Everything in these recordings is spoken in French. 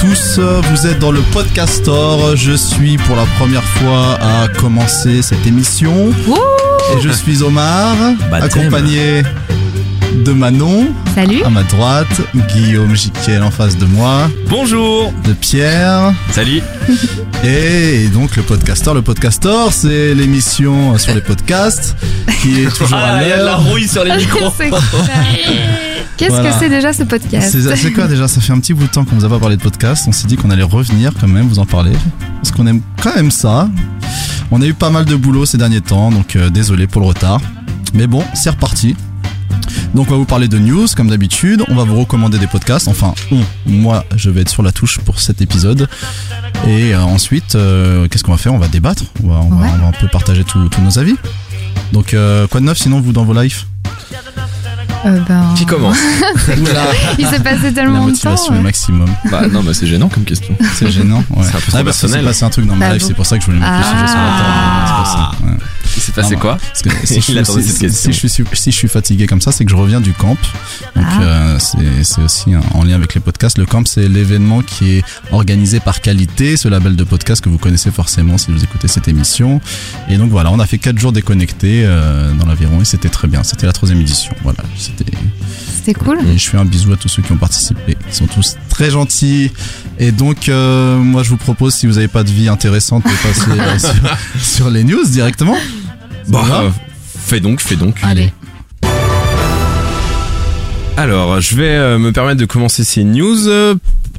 tous, vous êtes dans le Podcastor. Je suis pour la première fois à commencer cette émission. Et je suis Omar, accompagné de Manon Salut. à ma droite, Guillaume Jiquel en face de moi, Bonjour de Pierre. Salut Et donc le Podcastor, le Podcastor, c'est l'émission sur les podcasts qui est toujours à Ah, il y a de la rouille sur les micros. Qu'est-ce Voilà. que c'est déjà ce podcast C'est c'est quoi déjà? Ça fait un petit bout de temps qu'on vous a pas parlé de podcast. On s'est dit qu'on allait revenir quand même, vous en parler. Parce qu'on aime quand même ça. On a eu pas mal de boulot ces derniers temps, donc euh, désolé pour le retard. Mais bon, c'est reparti. Donc on va vous parler de news comme d'habitude. On va vous recommander des podcasts. Enfin, on, moi, je vais être sur la touche pour cet épisode. Et euh, ensuite, euh, qu'est-ce qu'on va faire? On va débattre. On va, on va- Ouais. on va un peu partager tous tous nos avis. Donc euh, quoi de neuf sinon vous dans vos lives? Euh, ben, Qui commence? Il s'est passé La tellement de temps. motivation est ouais. maximum. Bah non, bah c'est gênant comme question. C'est gênant. Ouais. C'est un peu trop Ah, parce que personnel. C'est passé un truc dans ma Ah live, bon c'est pour ça que je voulais mettre le sujet sur la table. C'est pour ça. ouais. S'est passé Ah, quoi Parce que si, je, si- si- suis, si je suis fatigué comme ça, c'est que je reviens du camp. Donc Ah. euh, c'est c'est aussi en lien avec les podcasts. Le camp, c'est l'événement qui est organisé par Qualité, ce label de podcast que vous connaissez forcément si vous écoutez cette émission. Et donc voilà, on a fait 4 jours déconnectés euh, dans l'aviron et c'était très bien. C'était la troisième édition. Voilà, c'était C'était cool. et je fais un bisou à tous ceux qui ont participé. Ils sont tous très gentils. Et donc, euh, moi, je vous propose, si vous n'avez pas de vie intéressante, de passer euh, sur, sur les news directement. Bah, euh, fais donc, fais donc. Allez. Alors, je vais euh, me permettre de commencer ces news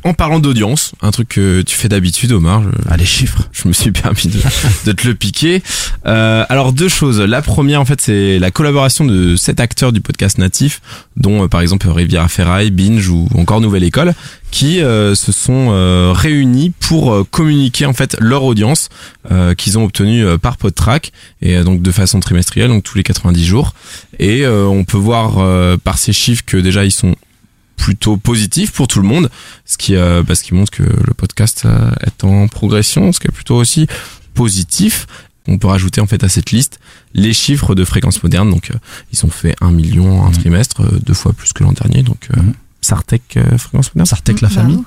en parlant d'audience, un truc que tu fais d'habitude, Omar. Je, Ah, les chiffres. je me suis permis de, de te le piquer. Euh, alors deux choses. La première, en fait, c'est la collaboration de sept acteurs du podcast natif, dont euh, par exemple Riviera Ferraille, Binge ou encore Nouvelle École, qui euh, se sont euh, réunis pour euh, communiquer en fait leur audience euh, qu'ils ont obtenue euh, par PodTrack et euh, donc de façon trimestrielle, donc tous les 90 jours. Et euh, on peut voir euh, par ces chiffres que déjà ils sont plutôt positifs pour tout le monde, ce qui, euh, bah, ce qui montre que le podcast euh, est en progression, ce qui est plutôt aussi positif. On peut rajouter en fait à cette liste les chiffres de fréquence moderne. Donc euh, ils ont fait un million un Mhm. trimestre, euh, deux fois plus que l'an dernier. Donc euh, Mhm. Sartec euh, fréquence moderne. Sartec, la Bravo. famille.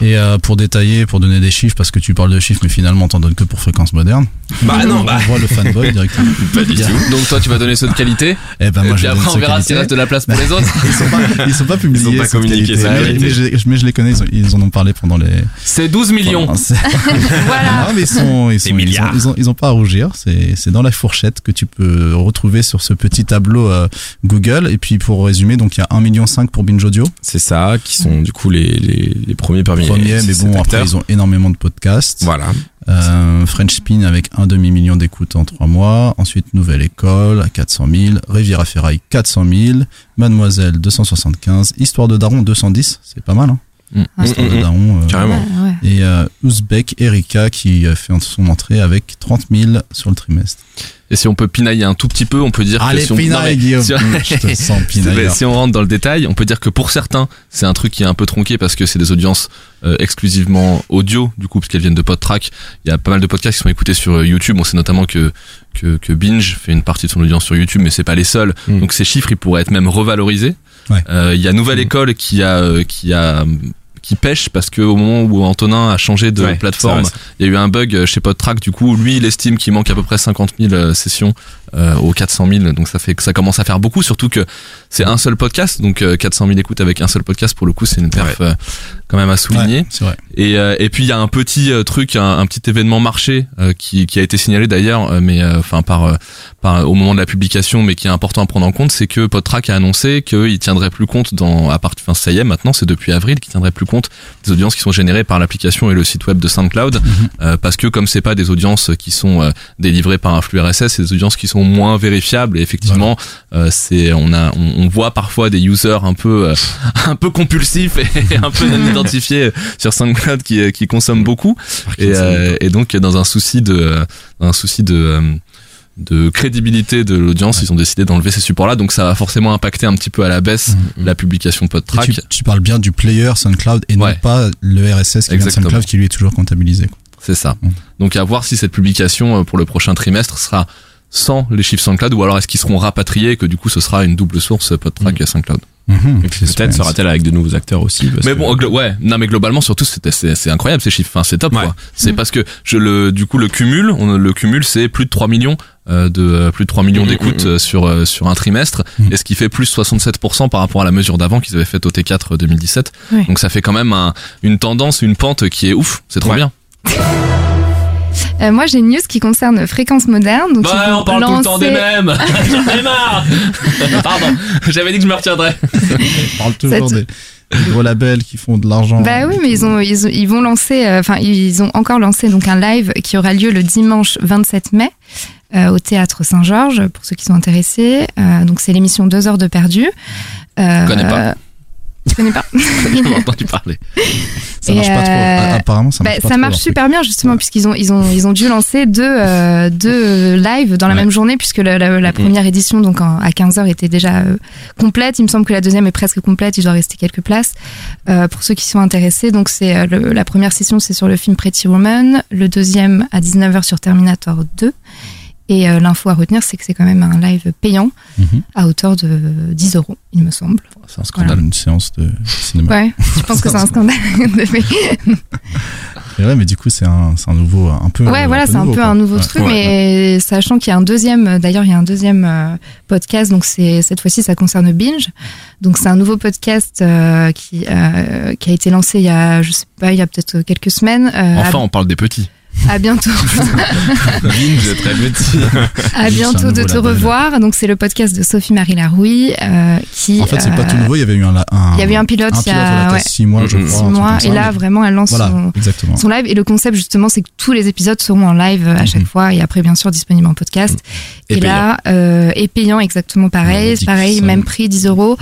Et euh, pour détailler, pour donner des chiffres, parce que tu parles de chiffres, mais finalement, t'en donnes que pour fréquence moderne. Bah non, on bah voit le fanboy directement. pas du tout. Donc toi tu vas donner ceux de qualité Eh ben, Et moi, puis je après on verra s'il reste de la place pour les autres Ils sont pas, ils sont pas publiés. Ils ont pas ceux de communiqué, qualité. c'est mais, mais je, mais je les connais, ils, ont- ils en ont parlé pendant les. C'est 12 millions Voilà. Non, mais ils sont, ils sont, ils ont, milliards. ils ont, ils ont pas à rougir. C'est, c'est dans la fourchette que tu peux retrouver sur ce petit tableau euh, Google. Et puis pour résumer, donc il y a 1,5 million pour Binge Audio. C'est ça, qui sont du coup les, les, les premiers parmi les mais sept bon, après ils ont énormément de podcasts. Voilà. Euh, French Spin avec un demi million d'écoutes en trois mois. Ensuite, Nouvelle École à 400 000. Riviera Ferraille 400 000. Mademoiselle 275. Histoire de Daron 210. C'est pas mal, hein. Mm. Histoire Mm, de Daron. euh, Carrément. Ouais, ouais. Et euh, Ouzbek Erika qui euh, fait son entrée avec 30 000 sur le trimestre. Et si on peut pinailler un tout petit peu on peut dire que si on... non, mais Guillaume. si on- Mmh, Je te sens C'est- pinailleur. Si on rentre dans le détail, on peut dire que pour certains, c'est un truc qui est un peu tronqué parce que c'est des audiences euh, exclusivement audio, du coup, parce qu'elles viennent de PodTrack. Il y a pas mal de podcasts qui sont écoutés sur YouTube. On sait notamment que, que, que Binge fait une partie de son audience sur YouTube, mais c'est pas les seuls. Mm. Donc ces chiffres, ils pourraient être même revalorisés. Ouais. Euh, Il y a Nouvelle École qui a, euh, qui a, qui pêche parce que au moment où Antonin a changé de Ouais, plateforme, il y a eu un bug chez PodTrack. Du coup, lui, il estime qu'il manque à peu près 50 000 euh, sessions euh, aux 400 000. Donc ça fait que ça commence à faire beaucoup, surtout que c'est un seul podcast. Donc euh, 400 000 écoutes avec un seul podcast, pour le coup, c'est une perf euh, quand même à souligner. Ouais, c'est vrai. Et, euh, et puis il y a un petit euh, truc, un, un petit événement marché euh, qui, qui a été signalé d'ailleurs, euh, mais euh, enfin par, par au moment de la publication, mais qui est important à prendre en compte, c'est que PodTrack a annoncé qu'il tiendrait plus compte dans à partir, enfin ça y est maintenant, c'est depuis avril qu'il tiendrait plus compte des audiences qui sont générées par l'application et le site web de SoundCloud, euh, parce que comme c'est pas des audiences qui sont euh, délivrées par un flux RSS, c'est des audiences qui sont moins vérifiables et effectivement euh, c'est on a on, on voit parfois des users un peu euh, un peu compulsifs et un peu non identifiés sur SoundCloud qui euh, qui consomment beaucoup et, euh, et donc dans un souci de dans un souci de euh, de crédibilité de l'audience, ils ont décidé d'enlever ces supports-là, donc ça va forcément impacter un petit peu à la baisse Mhm. la publication PodTrack. tu, tu parles bien du player SoundCloud et non Ouais. pas le RSS qui vient de. SoundCloud qui lui est toujours comptabilisé. C'est ça. Mhm. Donc à voir si cette publication euh, pour le prochain trimestre sera sans les chiffres SoundCloud ou alors est-ce qu'ils seront rapatriés et que du coup ce sera une double source euh, PodTrack et SoundCloud. Puis Peut-être sera-t-elle avec de nouveaux acteurs aussi. parce Mais bon, ouais, non mais globalement surtout c'était c'est c'est incroyable ces chiffres, enfin c'est top Ouais. quoi. C'est Mm. parce que je le du coup le cumul, on, le cumul c'est plus de 3 millions euh, de euh, plus de 3 millions Mm, d'écoutes sur euh, sur un trimestre Mm. et ce qui fait plus 67% par rapport à la mesure d'avant qu'ils avaient faite au T4 2017. Oui. Donc ça fait quand même un, une tendance, une pente qui est ouf, c'est trop Ouais. bien. Euh, moi, j'ai une news qui concerne Fréquence Moderne. Donc ils Bah, on parle tout le temps des lancer- mêmes. J'en ai marre. Pardon, j'avais dit que je me retiendrais. On parle toujours Cette- des, des gros labels qui font de l'argent. Bah oui, mais ils ont, ils, ont- ils vont lancer, euh, enfin, ils ont encore lancé donc un live qui aura lieu le dimanche 27 mai euh, au théâtre Saint-Georges pour ceux qui sont intéressés. Euh, donc c'est l'émission 2 heures de perdu. Euh, Je connais pas. Tu connais pas J'en ai entendu parler. Ça marche pas trop. euh, Ah, Apparemment, ça Bah, marche pas ça trop, marche super bien justement puisqu'ils ont ils ont ils ont dû lancer deux euh, deux lives dans la Ouais. même journée puisque la, la- la première édition donc en- à 15h était déjà euh, complète. Il me semble que la deuxième est presque complète. Il doit rester quelques places Euh, pour ceux qui sont intéressés. Donc c'est euh, la première session c'est sur le film Pretty Woman, le deuxième à 19h sur Terminator 2. Et euh, l'info à retenir, c'est que c'est quand même un live payant Mhm. à hauteur de 10 euros, il me semble. C'est un scandale, une séance de cinéma. Ouais, je pense que c'est un scandale. Et ouais, mais du coup, c'est un, nouveau, un peu. Ouais, voilà, c'est un nouveau, peu quoi. un nouveau Ouais. truc, Ouais, mais sachant qu'il y a un deuxième, d'ailleurs, il y a un deuxième euh, podcast, donc c'est cette fois-ci, ça concerne Binge. Donc c'est un nouveau podcast euh, qui euh, qui a été lancé il y a, je sais pas, il y a peut-être quelques semaines. Euh, Enfin, on parle des petits. À, bientôt, Binge, très petit. à bientôt de te revoir. Donc c'est le podcast de Sophie Marie Larouille euh, qui. En fait, c'est pas euh, tout nouveau. Il y avait eu un. un Il y avait un pilote un il y pilote, a voilà, ouais, six mois, je crois. six mois, et là mais- vraiment elle lance Voilà, son, live. Et le concept justement, c'est que tous les épisodes seront en live euh, à chaque Mhm. fois et après bien sûr disponibles en podcast. Et Et, là, euh, et payant exactement pareil, Ouais, pareil, même prix 10 euros.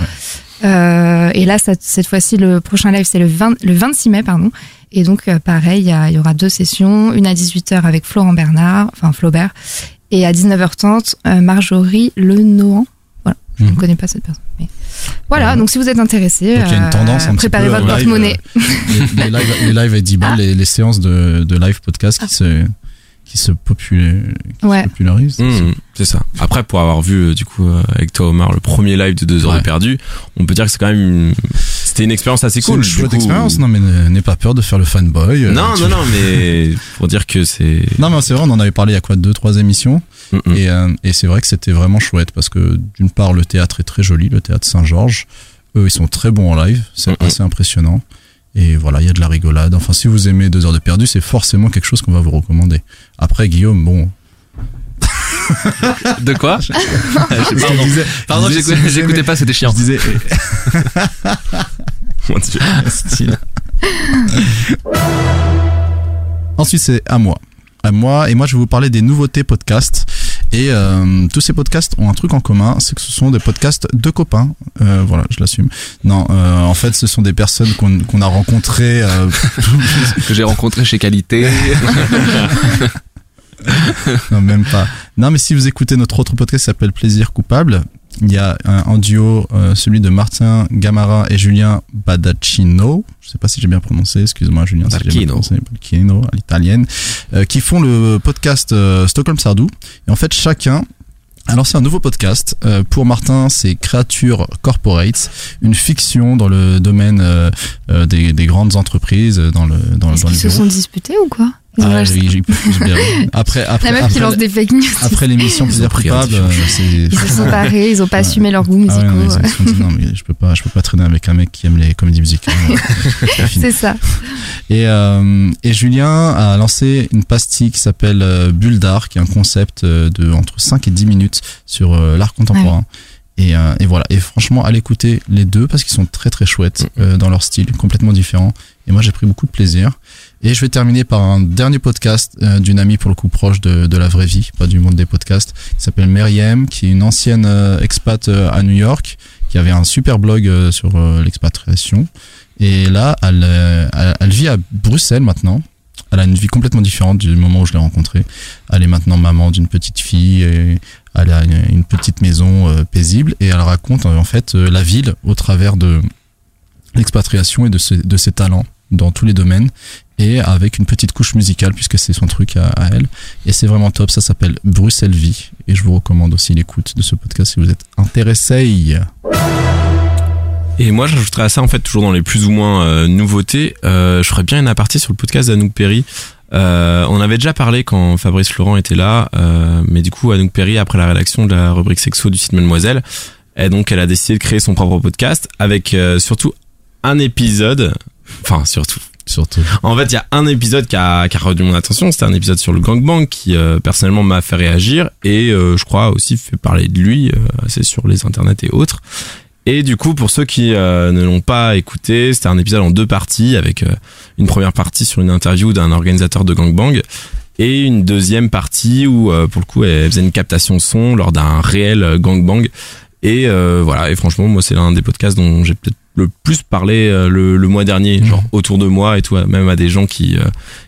Euh, et là, ça- cette fois-ci, le prochain live, c'est le, 20 le 26 mai, pardon. Et donc, euh, pareil, il y, aura deux sessions, une à 18h avec Florent Bernard, enfin Flaubert, et à 19h30, euh, Marjorie Le Nohan. Voilà, je Mhm. ne connais pas cette personne. Mais... Voilà, Ouais. donc si vous êtes intéressé, Donc, il y a une tendance un petit préparez votre porte-monnaie. les, les lives, les lives à 10 balles, les, les séances de, de live podcast qui se, qui se, popul- qui se Ouais. popularisent. Mmh, c'est ça. Après, pour avoir vu euh, du coup euh, avec toi Omar le premier live de deux heures Ouais. de perdu, on peut dire que c'est quand même une... c'était une expérience assez C'est cool. une chouette coup. expérience, non mais n'aie pas peur de faire le fanboy. euh, Non, non, non, mais pour dire que c'est. Non mais c'est vrai, on en avait parlé il y a quoi deux trois émissions Mm, mm. et, euh, et c'est vrai que c'était vraiment chouette parce que d'une part le théâtre est très joli, le théâtre Saint-Georges, eux ils sont très bons en live, c'est Mm, mm. assez impressionnant et voilà il y a de la rigolade. Enfin si vous aimez deux heures de perdu, c'est forcément quelque chose qu'on va vous recommander. Après Guillaume, bon, De quoi? Je Pardon, disais, Pardon, je disais, j'écoutais si pas, c'était je chiant. disais Mon Dieu. style. Ensuite, c'est à moi. À moi, et moi, je vais vous parler des nouveautés podcasts. Et euh, tous ces podcasts ont un truc en commun, c'est que ce sont des podcasts de copains. Euh, voilà, je l'assume. Non, euh, en fait, ce sont des personnes qu'on qu'on a rencontrées. euh, Que j'ai rencontré chez Qualité. non, même pas. Non, mais si vous écoutez notre autre podcast qui s'appelle Plaisir coupable, il y a un, en duo euh, celui de Martin Gamara et Julien Badaccino. Je sais pas si j'ai bien prononcé, excuse-moi Julien. si j'ai bien prononcé, à l'italienne. euh, qui font le podcast euh, Stockholm Sardou. Et en fait, chacun alors c'est un nouveau podcast. Euh, pour Martin, c'est Creature Corporate, une fiction dans le domaine euh, des, des grandes entreprises, dans le dans, Est-ce dans qu'ils se sont disputés ou quoi? Ah, j'ai- j'ai- j'ai. Après, après, La meuf qui après- lance des fake news. après l'émission Plaisir coupable, euh, c'est. Ils se sont barrés, ils ont pas Ouais. assumé leurs goûts Ah ouais, musicaux. non, mais ils se sont dit, non, mais je peux pas, je peux pas traîner avec un mec qui aime les comédies musicales. C'est ça. et, euh, et Julien a lancé une pastille qui s'appelle euh, Bulle d'art, qui est un concept euh, de entre 5 et 10 minutes sur euh, l'art contemporain. Et, euh, et voilà. Et franchement, allez écouter les deux parce qu'ils sont très très chouettes euh, dans leur style, complètement différents. Et moi, j'ai pris beaucoup de plaisir. Et je vais terminer par un dernier podcast euh, d'une amie pour le coup proche de, de la vraie vie, pas du monde des podcasts, qui s'appelle Meriem, qui est une ancienne euh, expat euh, à New York, qui avait un super blog sur l'expatriation. Et là, elle, elle, vit à Bruxelles maintenant. Elle a une vie complètement différente du moment où je l'ai rencontrée. Elle est maintenant maman d'une petite fille et elle a une, petite maison paisible et elle raconte en fait la ville au travers de l'expatriation et de, ses- de ses talents dans tous les domaines et avec une petite couche musicale puisque c'est son truc à, à elle. Et c'est vraiment top ça s'appelle Bruxelles Vie et je vous recommande aussi l'écoute de ce podcast si vous êtes intéressé Et moi, j'ajouterais à ça, en fait, toujours dans les plus ou moins euh, nouveautés, euh, je ferais bien une aparté sur le podcast d'Anouk Perry. Euh, on avait déjà parlé quand Fabrice Florent était là, euh, mais du coup, Anouk Perry, après la rédaction de la rubrique sexo du site Mademoiselle, et donc elle a décidé de créer son propre podcast avec euh, surtout un épisode, enfin surtout. Surtout. En fait, il y a un épisode qui a, qui a retenu mon attention. C'était un épisode sur le gangbang qui euh, personnellement m'a fait réagir et euh, je crois aussi fait parler de lui euh, assez sur les internets et autres. Et du coup, pour ceux qui euh, ne l'ont pas écouté, c'était un épisode en deux parties avec euh, une première partie sur une interview d'un organisateur de gangbang et une deuxième partie où euh, pour le coup elle faisait une captation son lors d'un réel gangbang. Et euh, voilà, et franchement, moi c'est l'un des podcasts dont j'ai peut-être le plus parlé euh, le, le mois dernier, Mhm. genre autour de moi et tout, même à des gens qui euh,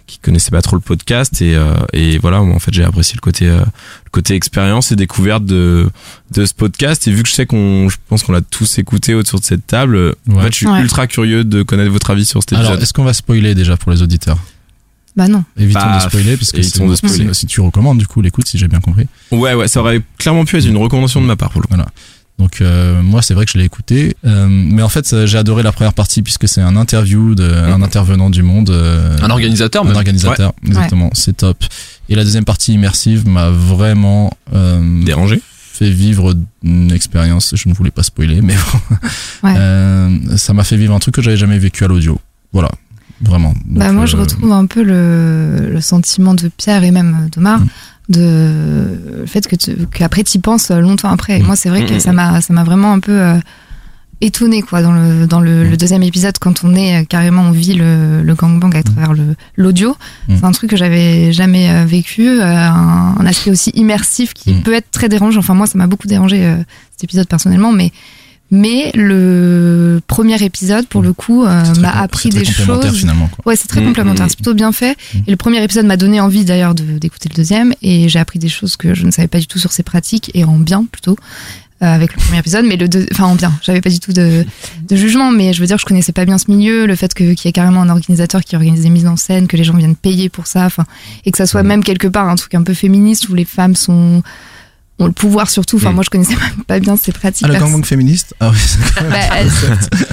qui connaissaient pas trop le podcast et euh, et voilà, moi en fait j'ai apprécié le côté euh, le côté expérience et découverte de de ce podcast et vu que je sais qu'on je pense qu'on l'a tous écouté autour de cette table, euh, en Ouais. fait je suis Ouais. ultra curieux de connaître votre avis sur cet épisode. Alors, est-ce qu'on va spoiler déjà pour les auditeurs? Bah non. Évitons Bah, de spoiler, parce que évitons de spoiler. si tu recommandes du coup l'écoute, si j'ai bien compris. ouais ouais, ça aurait clairement pu être une recommandation de ma part pour le coup. Donc euh, moi c'est vrai que je l'ai écouté, euh, mais en fait ça- j'ai adoré la première partie puisque c'est un interview d'un intervenant du monde, euh, Un organisateur, un même. organisateur, exactement, c'est top. Et la deuxième partie immersive m'a vraiment euh, Dérangé. fait vivre une expérience. Je ne voulais pas spoiler, mais bon. Ouais. Euh, ça m'a fait vivre un truc que j'avais jamais vécu à l'audio. Voilà, vraiment. Donc, bah moi je euh, retrouve un peu le, le sentiment de Pierre et même d'Omar Mm. De le fait que tu- qu'après tu y penses longtemps après. Et moi c'est vrai que mm, ça m'a ça m'a vraiment un peu euh, étonné quoi dans le dans le, le deuxième épisode quand on est euh, carrément on vit le, le gangbang à travers le l'audio. C'est un truc que j'avais jamais euh, vécu, euh, un, un aspect aussi immersif qui peut être très dérangeant. Enfin moi ça m'a beaucoup dérangé euh, cet épisode personnellement, mais mais le premier épisode pour le coup euh, m'a appris des choses. finalement. Quoi. Ouais, c'est très Mm, complémentaire, mm, c'est plutôt bien fait. Mm. Et le premier épisode m'a donné envie d'ailleurs de- d'écouter le deuxième, et j'ai appris des choses que je ne savais pas du tout sur ses pratiques, et en bien plutôt, euh, avec le premier épisode, mais le deux, enfin en bien, j'avais pas du tout de, de jugement, mais je veux dire, je connaissais pas bien ce milieu, le fait que- qu'il y ait carrément un organisateur qui organise des mises en scène, que les gens viennent payer pour ça, enfin, et que ça soit Mm. même quelque part un truc un peu féministe où les femmes sont ont le pouvoir surtout. Enfin, Mm. moi, je connaissais même pas bien ces pratiques. Ah, le perso- gangbang féministe Ah oui, bah, elle,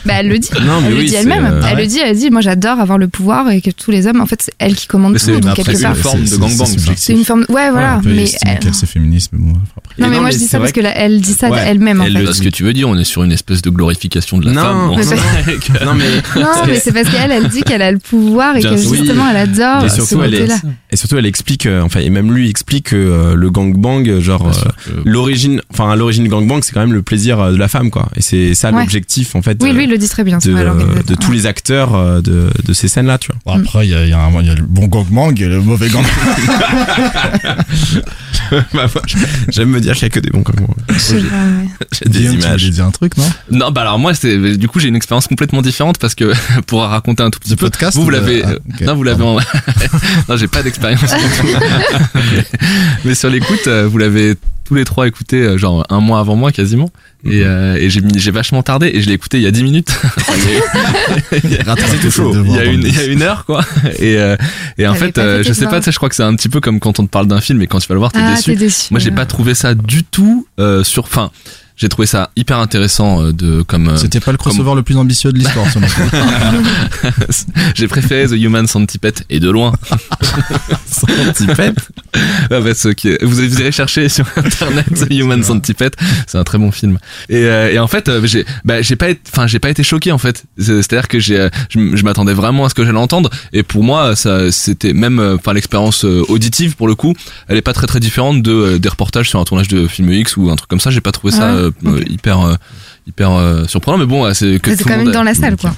bah, elle le dit. Non, elle le dit elle-même. euh, elle Ah ouais. le dit, elle dit, moi j'adore avoir le pouvoir et que tous les hommes, en fait, c'est elle qui commande Mais tout. donc après, quelque c'est une forme de gangbang, c'est une forme. Ouais, voilà. mais elle- c'est féministe, mais bon, après. Non, mais non, moi mais je dis ça parce que là, elle dit ça Ouais, d'elle-même en elle fait. Parce que tu veux dire, on est sur une espèce de glorification de la Non, femme. Non mais Non, mais c'est parce qu'elle, elle dit qu'elle a le pouvoir et que justement elle adore Et ce surtout, elle est- côté-là. et surtout elle explique euh, enfin et même lui explique que euh, le gangbang genre Euh, l'origine enfin l'origine du gangbang c'est quand même le plaisir euh, de la femme quoi et c'est ça Ouais. l'objectif en fait Oui, euh, lui, il le dit très bien. de, tous les acteurs de, de ces scènes là tu vois Bon, après, il y a, il y, y a le bon gangbang et le mauvais gangbang. Bah, j'aime me dire qu'il y a que des bons gangbangs j'ai des Guillaume, tu images voulais dire un truc, non? Non, bah alors moi, c'est du coup j'ai une expérience complètement différente parce que pour raconter un tout petit peu. podcast Vous, vous l'avez. ah. Non, vous l'avez. En... non, j'ai pas d'expérience. Mais sur l'écoute, vous l'avez tous les trois écouté euh, genre un mois avant moi quasiment. Et, euh, et j'ai vachement tardé et je l'ai écouté il y a 10 minutes. Enfin, il y a- tout chaud. il y une le il y a une heure quoi et euh, et en fait euh, je sais pas devoirs. tu sais je crois que c'est un petit peu comme quand on te parle d'un film et quand tu vas le voir t'es Ah, déçu t'es déçu. moi j'ai pas trouvé ça du tout euh, sur fin j'ai trouvé ça hyper intéressant euh, de comme euh, C'était pas le crossover le plus ambitieux de l'histoire, selon j'ai préféré The Human Centipede et de loin. Centipede Ah bah, ce qui est- vous, vous irez chercher sur internet The Human Centipede. C'est un très bon film. Et, euh, et en fait euh, j'ai bah, j'ai pas été enfin j'ai pas été choqué en fait. C'est à dire que j'ai je, m'attendais vraiment à ce que j'allais entendre. Et pour moi ça c'était même enfin l'expérience auditive pour le coup elle est pas très très différente de des reportages sur un tournage de film X ou un truc comme ça. J'ai pas trouvé ça ouais, euh, hyper euh, hyper euh, surprenant mais bon ouais, c'est que Mais C'est quand même a- dans la salle, quoi.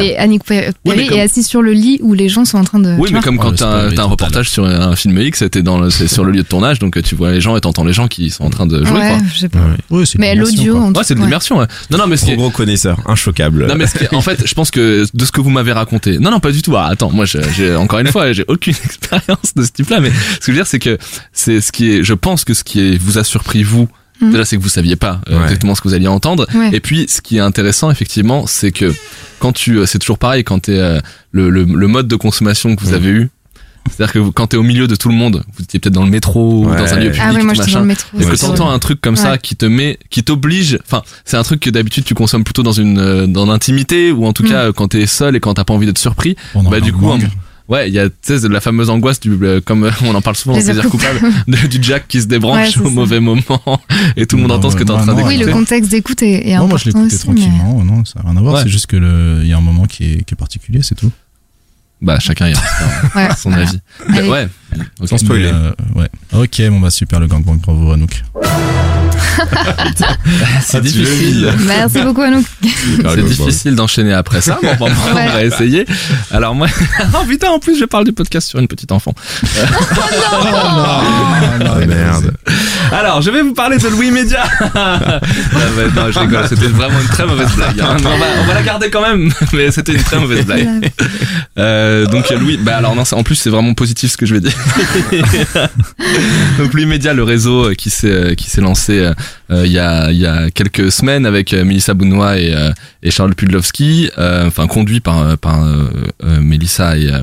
est Annick Perry comme- est assise sur le lit où les gens sont en train de. Oui, mais comme Oh, quand t'as un, reportage sur un film X, c'était dans le, c'est sur le lieu de tournage, donc tu vois les gens et t'entends les gens qui sont en train de jouer, Ouais, quoi. je sais pas. C'est Mais l'audio, en tout Ouais, c'est de ouais. l'immersion. Ouais. Non, non, mais ce qui trop est- gros connaisseur inchoquable non mais ce qui est- en fait je pense que de ce que vous m'avez raconté non non pas du tout ah, attends moi j'ai j'ai- encore une fois j'ai aucune expérience de ce type là mais ce que je veux dire c'est que c'est ce qui est je pense que ce qui est, vous a surpris vous Mhm. déjà c'est que vous saviez pas euh, Ouais. exactement ce que vous alliez entendre Ouais. et puis ce qui est intéressant effectivement c'est que quand tu euh, c'est toujours pareil quand t'es euh, le, le, le mode de consommation que vous Mhm. avez eu C'est-à-dire que vous- quand t'es au milieu de tout le monde, vous étiez peut-être dans le métro ou dans un lieu public, Ah oui, moi j'étais machin. dans le métro. Et que t'entends un truc comme ça qui te met, qui t'oblige, enfin, c'est un truc que d'habitude tu consommes plutôt dans une, euh, dans l'intimité ou en tout Mm. cas euh, quand t'es seul et quand t'as pas envie d'être surpris. Pendant Bah, du coup. Ouais, il y a, tu la fameuse angoisse du, euh, comme euh, on en parle souvent dans Plaisir coupable, de- du Jack qui se débranche Ouais, au ça. mauvais moment et tout le monde Non, entend ce que t'es en train vraiment, Oui, d'écouter. le contexte d'écoute est, est Non, important moi je l'écoutais mais- tranquillement, non, ça n'a rien à voir, Ouais. c'est juste que le, il y a un moment qui est, qui est particulier, c'est tout. Bah, chacun y a Ouais, son avis. Ouais. Sans spoiler. Euh, ouais. Ok, bon bah super le gangbang, bravo Anouk. C'est Ah, difficile. Merci beaucoup, Anouk. C'est difficile d'enchaîner après ça, mais on va, on va essayer. Alors moi, oh putain, en plus je parle du podcast sur une petite enfant. Ah, merde. Alors, je vais vous parler de Louis Média. Ah, ouais, non, je rigole, c'était vraiment une très mauvaise blague. hein. On, va, on va la garder quand même, mais c'était une très mauvaise blague. Euh, donc Louis, bah alors non, en plus c'est vraiment positif ce que je vais dire. donc Louis Média, le réseau qui s'est qui s'est lancé euh, il y a il y a quelques semaines avec euh, Mélissa Bounois et euh, et Charles Pudlowski, euh, enfin conduit par euh, par euh, euh, Mélissa et euh,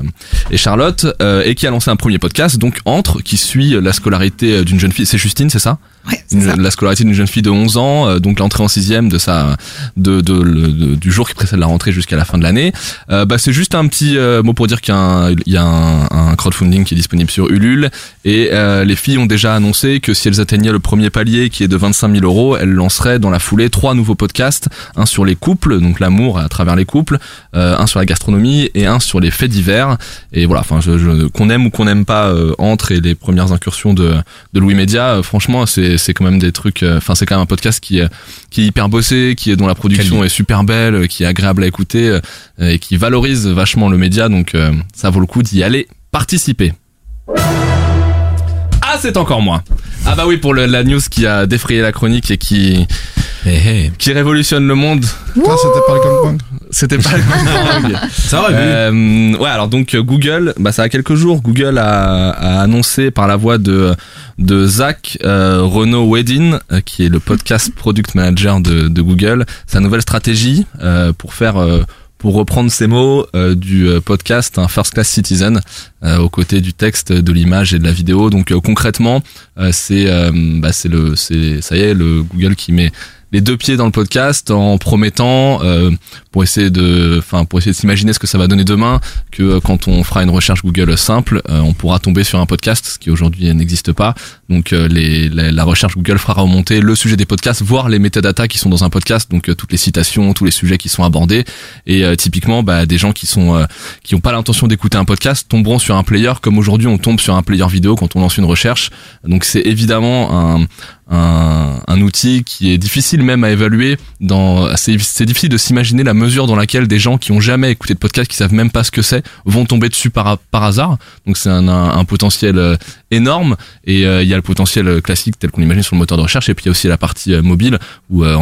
et Charlotte et qui a lancé un premier podcast donc entre qui suit la scolarité euh, d'une jeune fille, c'est Justine, c'est ça? Ouais, une- la scolarité d'une jeune fille de 11 ans, euh, donc l'entrée en sixième de sa, de, de, du jour qui précède la rentrée jusqu'à la fin de l'année. Euh, bah, c'est juste un petit euh, mot pour dire qu'il y a, un, il y a un, un crowdfunding qui est disponible sur Ulule et euh, les filles ont déjà annoncé que si elles atteignaient le premier palier qui est de 25 000 euros, elles lanceraient dans la foulée trois nouveaux podcasts, un sur les couples, donc l'amour à travers les couples, euh, un sur la gastronomie et un sur les faits divers. Et voilà, enfin, je, je- qu'on aime ou qu'on n'aime pas euh, entre et les premières incursions de de Louis Média, franchement, c'est c'est quand même des trucs. euh, Enfin, c'est quand même un podcast qui est qui est hyper bossé, qui est dont la production est super belle, euh, qui est agréable à écouter euh, et qui valorise vachement le média. Donc, euh, ça vaut le coup d'y aller participer. Ah, c'est encore moi. Ah bah oui, pour le- la news qui a défrayé la chronique et qui Hey, hey. qui révolutionne le monde. Ah, c'était pas le gangbang C'était pas le gangbang. Ça aurait. Euh, ouais, alors donc euh, Google, bah ça a quelques jours, Google a, a annoncé par la voix de de Zach euh, Renaud Wedin, euh, qui est le podcast product manager de, de Google, sa nouvelle stratégie euh, pour faire euh, pour reprendre ces mots euh, du euh, podcast un first class citizen euh, aux côtés du texte, de l'image et de la vidéo. Donc euh, concrètement, euh, c'est bah, c'est le c'est ça y est le Google qui met les deux pieds dans le podcast en promettant euh, pour essayer de enfin pour essayer de s'imaginer ce que ça va donner demain que euh, quand on fera une recherche Google simple euh, on pourra tomber sur un podcast ce qui aujourd'hui n'existe pas. Donc euh, les, la, recherche Google fera remonter le sujet des podcasts voire les métadatas qui sont dans un podcast donc euh, toutes les citations tous les sujets qui sont abordés. Et typiquement bah, des gens qui sont qui ont pas l'intention d'écouter un podcast tomberont sur un player comme aujourd'hui on tombe sur un player vidéo quand on lance une recherche. Donc c'est évidemment un un, un outil qui est difficile même à évaluer. Dans, c'est, difficile de s'imaginer la mesure dans laquelle des gens qui ont jamais écouté de podcast, qui savent même pas ce que c'est, vont tomber dessus par, par hasard. Donc c'est un, un, un potentiel euh, énorme. Et euh, il y a le potentiel euh, classique tel qu'on l'imagine sur le moteur de recherche. Et puis il y a aussi la partie euh, mobile où, euh,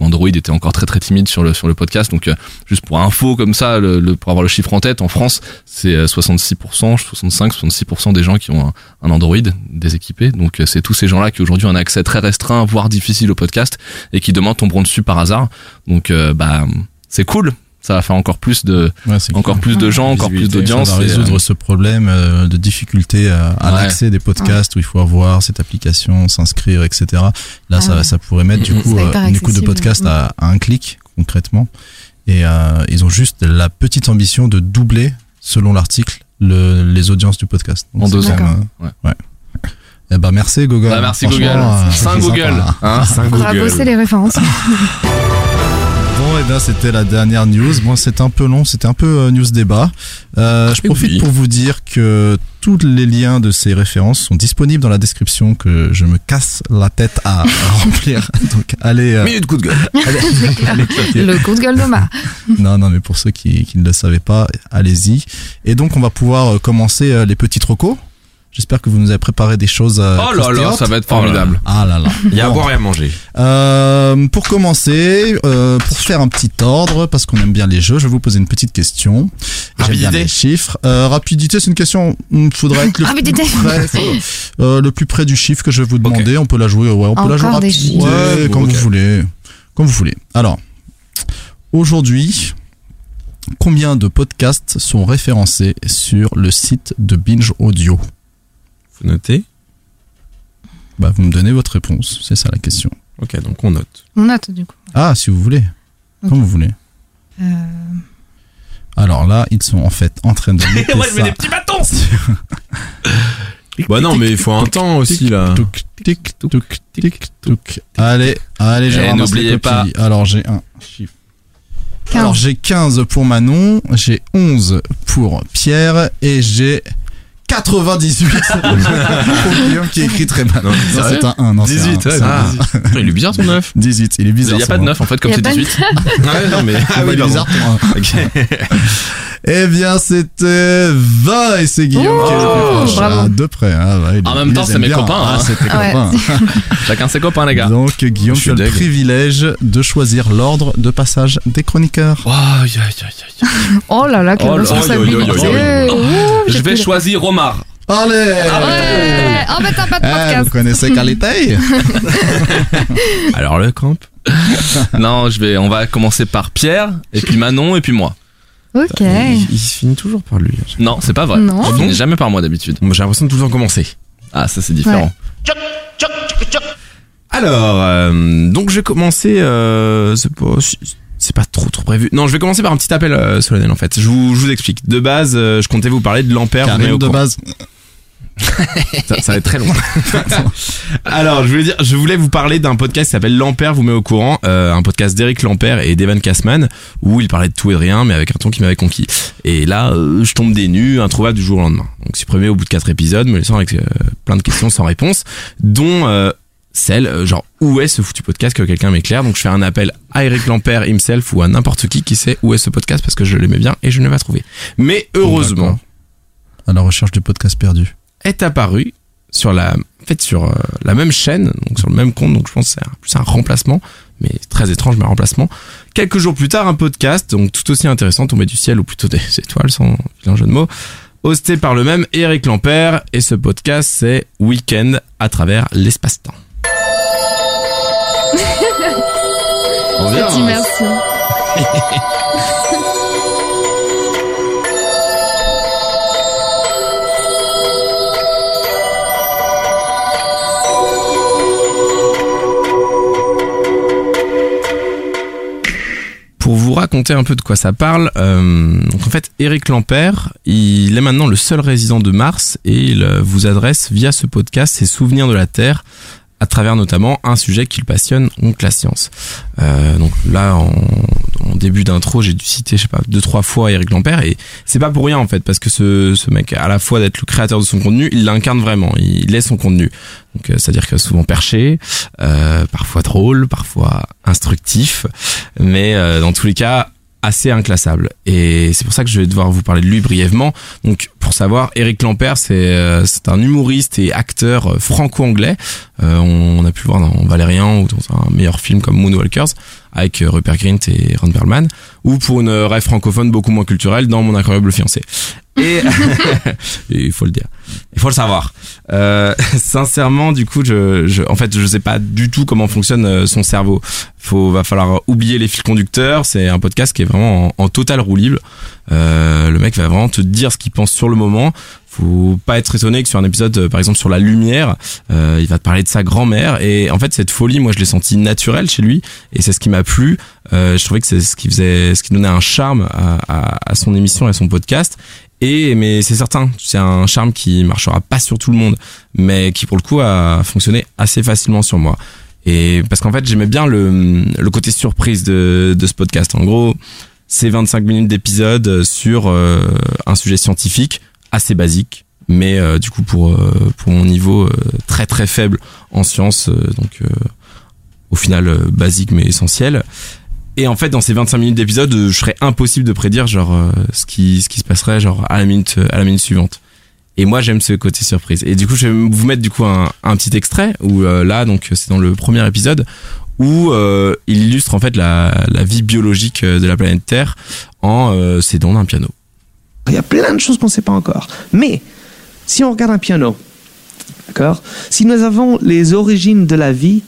Android était encore très très timide sur le sur le podcast. Donc juste pour info comme ça, pour avoir le chiffre en tête, en France, c'est euh, 66%, 65, 66% des gens qui ont un, un Android déséquipé. Donc c'est tous ces gens-là qui aujourd'hui ont un accès très restreint, voire difficile au podcast, et qui demain tomberont dessus par hasard. Donc bah c'est cool. Ça va faire encore plus de Ouais, encore cool. plus de gens, encore plus d'audience. Ça va et, résoudre euh, ce problème euh, de difficulté à, à Ouais. l'accès des podcasts où il faut avoir cette application, s'inscrire, etc. Là, Ah ça, ouais. ça pourrait mettre du coup euh, une écoute de podcast Mhm. à, à un clic concrètement. Et euh, ils ont juste la petite ambition de doubler, selon l'article, le, les audiences du podcast. En deux ans. euh, Ouais. ouais. Eh ben merci Google. bah, merci Google. euh, Saint Google. Hein Saint Faudra Google. bosser les références. Et ben c'était la dernière news. Bon, c'était un peu long, c'était un peu euh, news débat. Euh, je Eh profite oui. pour vous dire que tous les liens de ces références sont disponibles dans la description que je me casse la tête à, à remplir. Donc allez, euh, Minute coup de gueule. allez le coup de gueule d'Omar. Non, non, mais pour ceux qui, qui ne le savaient pas, allez-y. Et donc on va pouvoir commencer les petites recos. J'espère que vous nous avez préparé des choses. euh, Oh là là, ça va être formidable. Ah là là. Il y a à Bon. boire et à manger. Euh, pour commencer, euh, pour faire un petit ordre, parce qu'on aime bien les jeux, je vais vous poser une petite question. J'aime bien Rapidité. les chiffres. Euh, rapidité, c'est une question. Il faudrait être le Rapidité. plus près, euh, le plus près du chiffre que je vais vous demander. On peut la jouer. Ouais, on peut la jouer. Ouais, vous voulez, comme vous voulez. Alors, aujourd'hui, Combien de podcasts sont référencés sur le site de Binge Audio? Noter. Bah, vous me donnez votre réponse, c'est ça la question. Ok, donc on note. On note du coup. Ah, si vous voulez, Ok. comme vous voulez. Euh, Alors là, ils sont en fait en train de noter ça. petits bâtons Bah non, mais il faut un temps aussi là. Touc, tic, touc, tic, touc. Allez, allez, j'ai Eh, n'oubliez pas. Alors j'ai un chiffre. 15. Alors j'ai 15 pour Manon, j'ai 11 pour Pierre et j'ai 98 pour Guillaume qui écrit très mal. Non, c'est un 1. Non, c'est 18, un- ouais, c'est un Ah, 18. il est bien ton 9. 18, il est Il bizarre. n'y a pas de nom. 9 en fait, comme c'est pas de 18. Ouais, non mais. Ah oui, il a bizarre ton 1. Ok. Eh bien, c'était 20 et c'est Guillaume qui est le plus Oh, proche. bravo. À deux près. hein, ouais, il- En même il temps, c'est mes bien. copains, Ah, hein. Ouais. copains. Chacun ses copains, les gars. Donc, Guillaume, tu as le privilège de choisir l'ordre de passage des chroniqueurs. Oh, aïe, aïe, aïe. Oh là là, quelle Oh responsabilité. Je j'ai vais choisir Omar. Allez Ouais, en fait, t'as pas de Eh, podcast. Vous connaissez Qualité Alors le camp. Non, je vais, on va commencer par Pierre, et puis Manon, et puis moi. Ok. Il, il se finit toujours par lui. Non, c'est pas vrai. Non. Je finis jamais par moi d'habitude. Moi j'ai l'impression de temps commencer. Ah, ça c'est différent. Alors, euh, donc je vais commencer. Euh, c'est pas, c'est pas trop trop prévu. Non, je vais commencer par un petit appel euh, solennel en fait. Je vous, je vous explique. De base, euh, je comptais vous parler de l'ampère. de base. Ça, ça va être très long. Alors, je voulais dire, je voulais vous parler d'un podcast qui s'appelle L'Ampère vous met au courant, euh, un podcast d'Eric Lampère et d'Evan Kassman, où il parlait de tout et de rien, mais avec un ton qui m'avait conquis. Et là, euh, je tombe des nues, introuvable du jour au lendemain. Donc, supprimé au bout de quatre épisodes, me laissant avec euh, plein de questions sans réponse, dont euh, celle, euh, genre, où est ce foutu podcast que quelqu'un m'éclaire? Donc, je fais un appel à Eric Lampère himself ou à n'importe qui qui sait où est ce podcast parce que je l'aimais bien et je ne l'ai pas trouvé. Mais heureusement. À la recherche du podcast perdu. est apparu sur la, en fait, sur euh, la même chaîne, donc sur le même compte, donc je pense que c'est un, plus un remplacement, mais très étrange, mais un remplacement. Quelques jours plus tard, un podcast, donc tout aussi intéressant, tombé du ciel, ou plutôt des étoiles, sans vilain jeu de mots, hosté par le même Eric Lampère, et ce podcast, c'est Weekend à travers l'espace-temps. On vient, hein. merci. Pour vous raconter un peu de quoi ça parle, euh, donc en fait, Eric Lampère, il est maintenant le seul résident de Mars et il euh, vous adresse via ce podcast ses souvenirs de la Terre à travers notamment un sujet qu'il passionne, donc la science. Euh, donc là, en, en début d'intro, j'ai dû citer, je sais pas, deux trois fois Eric Lampère et c'est pas pour rien en fait, parce que ce, ce mec, à la fois d'être le créateur de son contenu, il l'incarne vraiment, il est son contenu. Donc euh, c'est-à-dire que souvent perché, euh, parfois drôle, parfois instructif, mais euh, dans tous les cas assez inclassable. Et c'est pour ça que je vais devoir vous parler de lui brièvement. Donc pour savoir, Eric Lampert, c'est euh, un humoriste et acteur euh, franco-anglais. Euh, on, on a pu le voir dans Valérian ou dans un meilleur film comme Moonwalkers avec euh, Rupert Grint et Ron Perlman, ou pour une euh, rêve francophone beaucoup moins culturelle dans Mon incroyable fiancé. Et il faut le dire, faut le savoir. Euh, sincèrement, du coup, je, je, en fait, je sais pas du tout comment fonctionne euh, son cerveau. Faut, va falloir oublier les fils conducteurs. C'est un podcast qui est vraiment en, total roue libre. Euh, le mec va vraiment te dire ce qu'il pense sur le moment. Faut pas être étonné que sur un épisode, euh, par exemple sur la lumière, euh, il va te parler de sa grand-mère. Et en fait, cette folie, moi, je l'ai senti naturelle chez lui, et c'est ce qui m'a plu. Euh, je trouvais que c'est ce qui faisait, ce qui donnait un charme à, à, à son émission et à son podcast. Et mais c'est certain, c'est un charme qui marchera pas sur tout le monde, mais qui pour le coup a fonctionné assez facilement sur moi. Et parce qu'en fait, j'aimais bien le, le côté surprise de, de ce podcast. En gros, c'est 25 minutes d'épisode sur euh, un sujet scientifique assez basique, mais euh, du coup pour euh, pour mon niveau euh, très très faible en sciences, donc au final basique mais essentiel. Et en fait, dans ces 25 minutes d'épisode, euh, je serais impossible de prédire genre euh, ce qui ce qui se passerait genre à la minute à la minute suivante. Et moi, j'aime ce côté surprise. Et du coup, je vais vous mettre du coup un, un petit extrait où euh, là, donc c'est dans le premier épisode où euh, il illustre en fait la, la vie biologique euh, de la planète Terre en euh, s'aidant d'un piano. Il y a plein de choses qu'on ne sait pas encore. Mais si on regarde un piano, d'accord? Si nous avons les origines de la vie,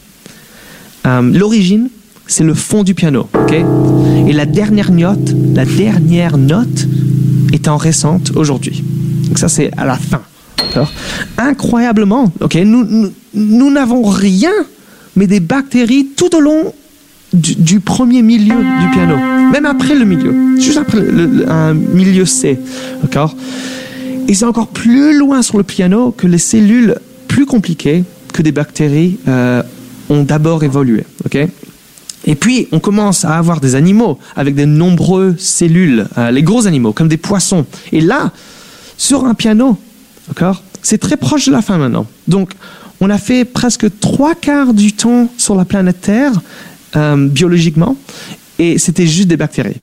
euh, l'origine, c'est le fond du piano, Et la dernière note, la dernière note est en récente aujourd'hui. Donc ça, c'est à la fin. Incroyablement, ok? Nous n'avons rien, mais des bactéries tout au long du, premier milieu du piano, même après le milieu, juste après le- un milieu C, d'accord? Et c'est encore plus loin sur le piano que les cellules plus compliquées que des bactéries euh, ont d'abord évolué, ok? Et puis, on commence à avoir des animaux avec de nombreuses cellules, euh, les gros animaux, comme des poissons. Et là, sur un piano, d'accord, c'est très proche de la fin maintenant. Donc, on a fait presque trois quarts du temps sur la planète Terre, euh, biologiquement, et c'était juste des bactéries.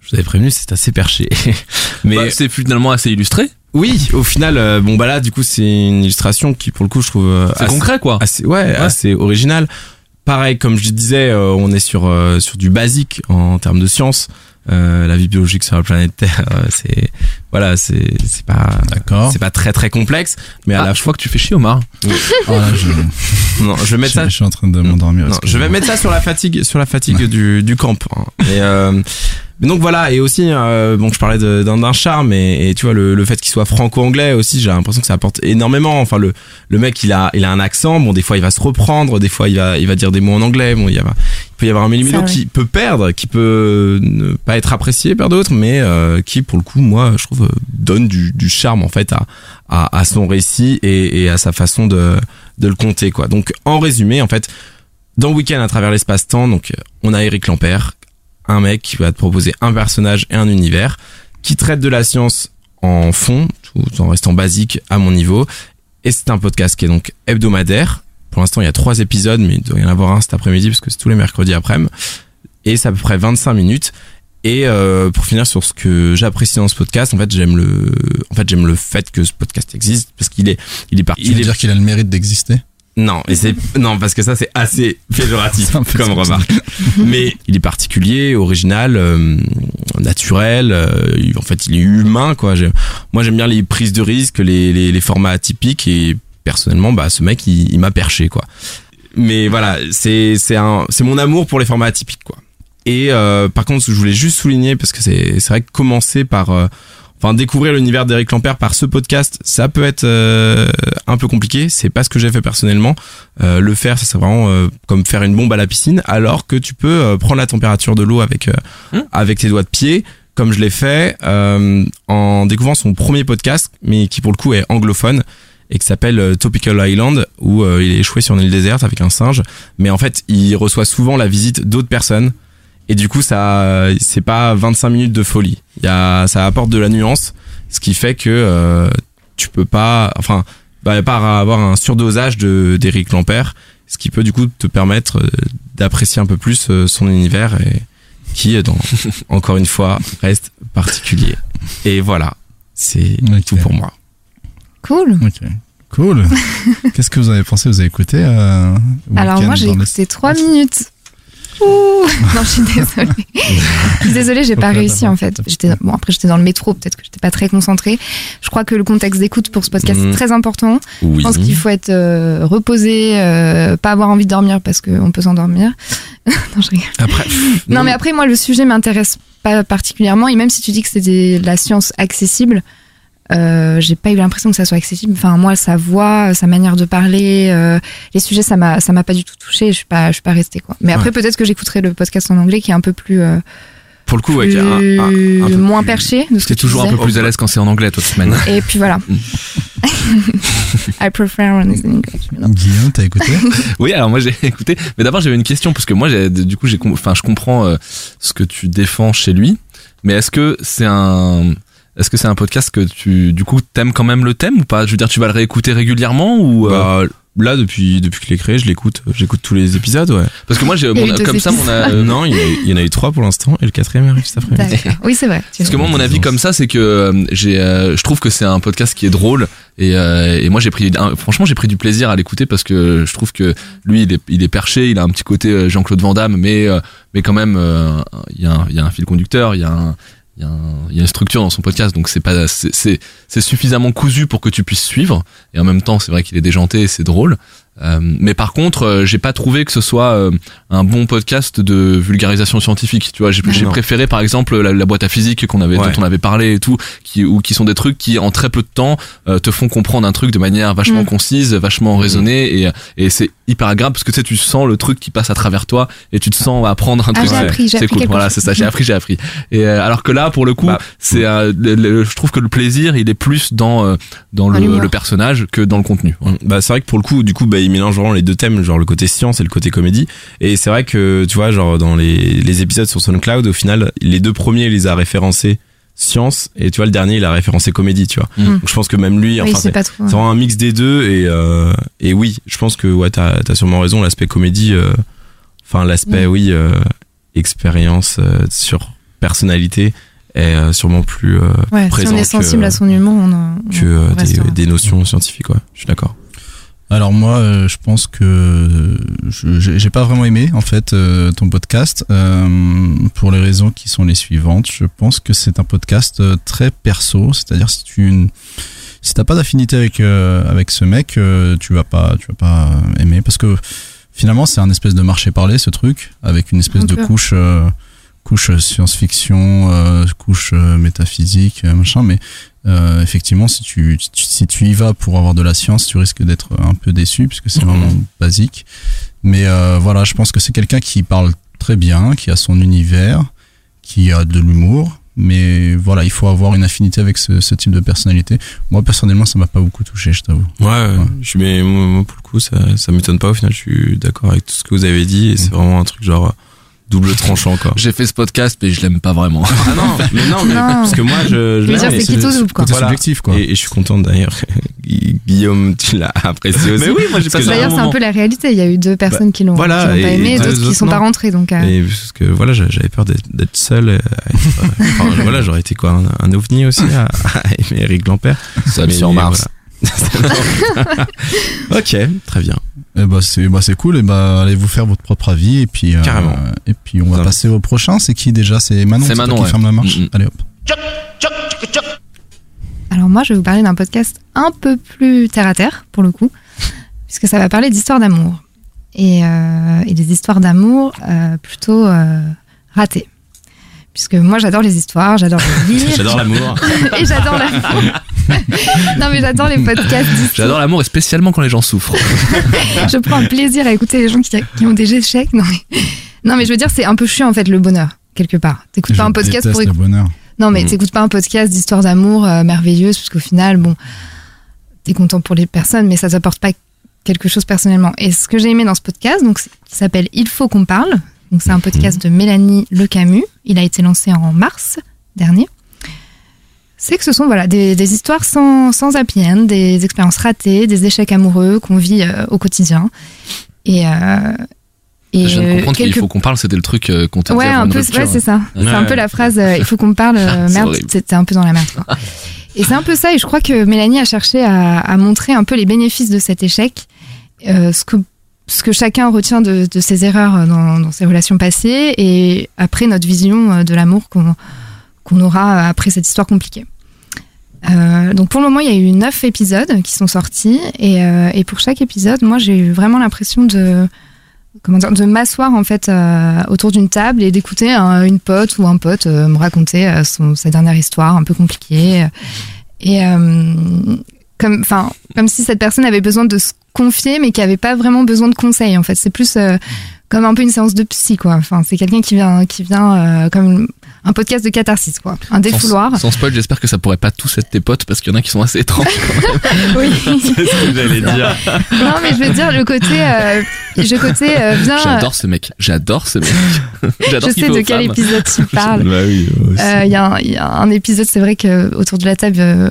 Je vous avais prévenu, c'est assez perché. Mais Bah, c'est finalement assez illustré. oui, au final, euh, bon bah là, du coup, c'est une illustration qui, pour le coup, je trouve euh, C'est assez- concret quoi. assez ouais, assez original. Pareil, comme je disais, euh, on est sur euh, sur du basique en termes de science. Euh, la vie biologique sur la planète Terre, euh, c'est voilà, c'est c'est pas D'accord. c'est pas très très complexe, mais à Ah, la je vois que tu fais chier Omar. Oh là, je, non, je vais mettre je- ça je suis en train de m'endormir. Non, je vais excusez-moi. mettre ça sur la fatigue, sur la fatigue du, du camp. hein. Et, euh, mais donc voilà, et aussi, euh, bon, je parlais d'un charme, et, et tu vois le, le fait qu'il soit franco-anglais aussi, j'ai l'impression que ça apporte énormément. Enfin, le le mec, il a il a un accent. Bon, des fois, il va se reprendre, des fois, il va il va dire des mots en anglais. Bon, il y a il peut y avoir un millimélo qui peut perdre, qui peut ne pas être apprécié par d'autres, mais euh, qui, pour le coup, moi, je trouve, donne du, du charme en fait à, à, à son récit et, et à sa façon de, de le compter, quoi. Donc, en résumé, en fait, dans Week-end à travers l'espace-temps, donc on a Eric Lampert, un mec qui va te proposer un personnage et un univers, qui traite de la science en fond, tout en restant basique à mon niveau. Et c'est un podcast qui est donc hebdomadaire. Pour l'instant, il y a trois épisodes, mais il doit y en avoir un cet après-midi parce que c'est tous les mercredis après-midi. Et c'est à peu près 25 minutes. Et euh, pour finir sur ce que j'apprécie dans ce podcast, en fait, j'aime le, en fait, j'aime le fait que ce podcast existe parce qu'il est, il est parti. Tu veux dire qu'il a le mérite d'exister? Non, et c'est non parce que ça c'est assez péjoratif comme remarque. Mais il est particulier, original, euh, naturel. euh, en fait, il est humain quoi. Moi, j'aime bien les prises de risques, les, les, les formats atypiques et personnellement, bah ce mec, il, il m'a perché quoi. Mais voilà, c'est c'est un c'est mon amour pour les formats atypiques quoi. Et euh, par contre, je voulais juste souligner parce que c'est c'est vrai que commencer par euh, Enfin, découvrir l'univers d'Eric Lampert par ce podcast, ça peut être euh, un peu compliqué. C'est pas ce que j'ai fait personnellement. Euh, le faire, ça c'est vraiment euh, comme faire une bombe à la piscine, alors que tu peux prendre la température de l'eau avec euh, Hmm. avec tes doigts de pied, comme je l'ai fait euh, en découvrant son premier podcast, mais qui pour le coup est anglophone et qui s'appelle Topical Island, où il est échoué sur une île déserte avec un singe. Mais en fait, il reçoit souvent la visite d'autres personnes. Et du coup, ça, c'est pas 25 minutes de folie. Il y a, ça apporte de la nuance, ce qui fait que euh, tu peux pas, enfin, bah, pas avoir un surdosage de d'Éric Lampert, ce qui peut du coup te permettre euh, d'apprécier un peu plus euh, son univers et qui, dans, encore une fois, reste particulier. Et voilà, c'est tout pour moi. Cool. Ok. Cool. Qu'est-ce que vous avez pensé? Vous avez écouté euh, Alors moi j'ai écouté trois minutes. Ouh non, je suis désolée. je suis désolée, j'ai pas réussi en fait. J'étais bon après j'étais dans le métro, peut-être que j'étais pas très concentrée. Je crois que le contexte d'écoute pour ce podcast est très important. Oui. Je pense qu'il faut être euh, reposé, euh, pas avoir envie de dormir parce qu'on peut s'endormir. non, je rigole. Après, Non, mais après, moi, le sujet m'intéresse pas particulièrement. Et même si tu dis que c'était de la science accessible, euh, j'ai pas eu l'impression que ça soit accessible. Enfin, moi, sa voix, sa manière de parler, euh, les sujets, ça m'a, ça m'a pas du tout touché. Je suis pas, je suis pas restée quoi. Mais après, peut-être que j'écouterai le podcast en anglais qui est un peu plus, euh, pour le coup, ouais, plus qui est un- un- un peu moins plus- perché. De ce que T'es tu toujours un peu plus à l'aise quand c'est en anglais, toi, cette semaine. Et puis voilà. I prefer when it's in English. Guillaume, t'as écouté? Oui, alors moi j'ai écouté, mais d'abord j'avais une question parce que moi j'ai du coup j'ai com- enfin je comprends euh, ce que tu défends chez lui, mais est-ce que c'est un est-ce que c'est un podcast que tu du coup t'aimes quand même le thème ou pas? Je veux dire tu vas le réécouter régulièrement ou euh, Bah, là, depuis, depuis qu'il est créé, je l'écoute, j'écoute tous les épisodes, ouais. parce que moi j'ai mon- comme ça mon euh, non, il y, en a eu- il y en a eu trois pour l'instant, et le quatrième arrive cet après-midi. Oui, c'est vrai. Parce que moi, mon avis comme ça, c'est que euh, j'ai, euh, je trouve que c'est un podcast qui est drôle et, euh, et moi j'ai pris, un- franchement, j'ai pris du plaisir à l'écouter parce que je trouve que lui, il est, il est perché, il a un petit côté euh, Jean-Claude Van Damme, mais euh, mais quand même, euh, il y a, un, il y a un fil conducteur, il y a un il y, a y a une structure dans son podcast, donc c'est pas c'est suffisamment cousu pour que tu puisses suivre. Et en même temps, c'est vrai qu'il est déjanté et c'est drôle. Euh, mais par contre, euh, j'ai pas trouvé que ce soit euh, un bon podcast de vulgarisation scientifique. Tu vois, j'ai préféré par exemple la, la boîte à physique qu'on avait, Ouais. dont on avait parlé et tout, qui ou qui sont des trucs qui en très peu de temps euh, te font comprendre un truc de manière vachement Mm. concise, vachement raisonnée et et c'est hyper agréable parce que tu sais, tu sens le truc qui passe à travers toi et tu te sens apprendre un Ah, truc. j'ai appris, j'ai C'est appris cool. Voilà, c'est ça. J'ai appris, j'ai appris. Et euh, alors que là, pour le coup, Bah, c'est euh, je trouve que le plaisir, il est plus dans euh, dans le, personnage que dans le contenu. Bah c'est vrai que pour le coup, du coup, bah il mélange vraiment les deux thèmes, genre le côté science et le côté comédie. Et c'est vrai que tu vois, genre dans les, les épisodes sur SoundCloud, au final, les deux premiers, il les a référencés science et tu vois le dernier, il a référencé comédie, tu vois. Mm. Donc je pense que même lui, oui, enfin c'est c'est vraiment un mix des deux et euh, et oui, je pense que ouais, t'as as sûrement raison, l'aspect comédie, euh, enfin l'aspect Mm. oui euh, expérience sur personnalité est sûrement plus Ouais, si présent on est sensible que, à son humour, on en. que on restera. des, des notions scientifiques. Ouais, je suis d'accord. Alors moi, euh, je pense que je- j'ai pas vraiment aimé en fait euh, ton podcast euh, pour les raisons qui sont les suivantes. Je pense que c'est un podcast euh, très perso, c'est-à-dire si tu si t'as pas d'affinité avec euh, avec ce mec, euh, tu vas pas tu vas pas aimer parce que finalement c'est un espèce de marché parlé ce truc avec une espèce de couche euh, couche science-fiction, euh, couche euh, métaphysique, euh, machin, mais euh, effectivement, si tu, si tu- y vas pour avoir de la science, tu risques d'être un peu déçu puisque c'est vraiment basique. Mais euh, voilà, je pense que c'est quelqu'un qui parle très bien, qui a son univers, qui a de l'humour. Mais voilà, il faut avoir une affinité avec ce, ce type de personnalité. Moi, personnellement, ça m'a pas beaucoup touché, je t'avoue. Ouais, ouais. je mais moi, moi, pour le coup ça ça m'étonne pas au final, je suis d'accord avec tout ce que vous avez dit et c'est vraiment un truc genre euh, double tranchant quoi. J'ai fait ce podcast, mais je l'aime pas vraiment. Ah non, mais non, mais Non. parce que moi je, Je veux non, dire, mais c'est qui tout double, quoi. Côté Voilà. subjectif, quoi. Et, et je suis content d'ailleurs. Gu- Guillaume, tu l'as apprécié aussi. Mais oui, moi j'ai Parce que passé D'ailleurs, c'est un peu la réalité. Il y a eu deux personnes qui l'ont voilà, pas aimé, et d'autres qui sont pas non. rentrés. Donc, euh, Et parce que voilà, j'a- j'avais peur d'être seul. euh, euh, enfin, voilà, j'aurais été quoi, un, un ovni aussi à, à aimer Eric Lampert. Ça Mais sur Mars. voilà. ok, très bien. Eh bah, c'est bah, c'est cool. Et bah, allez vous faire votre propre avis. Et puis, euh, Carrément. et puis on va passer au prochain. C'est qui déjà? C'est Manon C'est toi Manon, qui ouais. ferme la marche. Mm, mm. Allez hop. Alors moi, je vais vous parler d'un podcast un peu plus terre à terre, pour le coup, puisque ça va parler d'histoires d'amour. Et, euh, et des histoires d'amour euh, plutôt euh, ratées. Puisque moi, j'adore les histoires, j'adore les lire, J'adore l'amour. et j'adore l'amour. non, mais j'adore les podcasts. J'adore l'amour et spécialement quand les gens souffrent. Je prends un plaisir à écouter les gens qui, qui ont des échecs. Non mais, non, mais je veux dire, c'est un peu chiant, en fait, le bonheur, quelque part. T'écoutes pas un podcast pour le bonheur. Non, mais Mm. t'écoutes pas un podcast d'histoires d'amour euh, merveilleuses, parce qu'au final, bon, t'es content pour les personnes, mais ça t'apporte pas quelque chose personnellement. Et ce que j'ai aimé dans ce podcast, donc, qui s'appelle Il faut qu'on parle. Donc, c'est un podcast de Mélanie Le Camus. Il a été lancé en mars dernier. C'est que ce sont voilà des, des histoires sans, sans happy end, des expériences ratées, des échecs amoureux qu'on vit euh, au quotidien. Et, euh, et je viens de comprendre qu'il faut qu'on parle, c'était le truc euh, qu'on t'a dit Ouais, un peu, ouais, c'est ça. C'est un peu la phrase euh, il faut qu'on parle, euh, merde, c'était un peu dans la merde. Quoi. Et c'est un peu ça, et je crois que Mélanie a cherché à, à montrer un peu les bénéfices de cet échec, euh, ce, que, ce que chacun retient de, ses erreurs dans, dans ses relations passées, et après notre vision euh, de l'amour qu'on aura après cette histoire compliquée. Euh, donc pour le moment, il y a eu neuf épisodes qui sont sortis, et, euh, pour chaque épisode, moi j'ai eu vraiment l'impression de comment dire, de m'asseoir en fait euh, autour d'une table et d'écouter un- une pote ou un pote euh, me raconter euh, son, sa dernière histoire un peu compliquée et euh, comme enfin comme si cette personne avait besoin de se confier mais qui avait pas vraiment besoin de conseils en fait. C'est plus euh, comme un peu une séance de psy quoi. Enfin c'est quelqu'un qui vient qui vient euh, comme un podcast de catharsis quoi un défouloir Sans, sans spoil, j'espère que ça pourrait pas tous être tes potes parce qu'il y en a qui sont assez étranges. oui C'est ce que j'allais dire. non mais je veux dire le côté euh, le côté euh, viens J'adore ce mec. J'adore ce mec. J'adore je sais de quel femmes. épisode tu parles Bah oui. Euh, Il y, a un- il y a un épisode, c'est vrai que autour de la table, euh,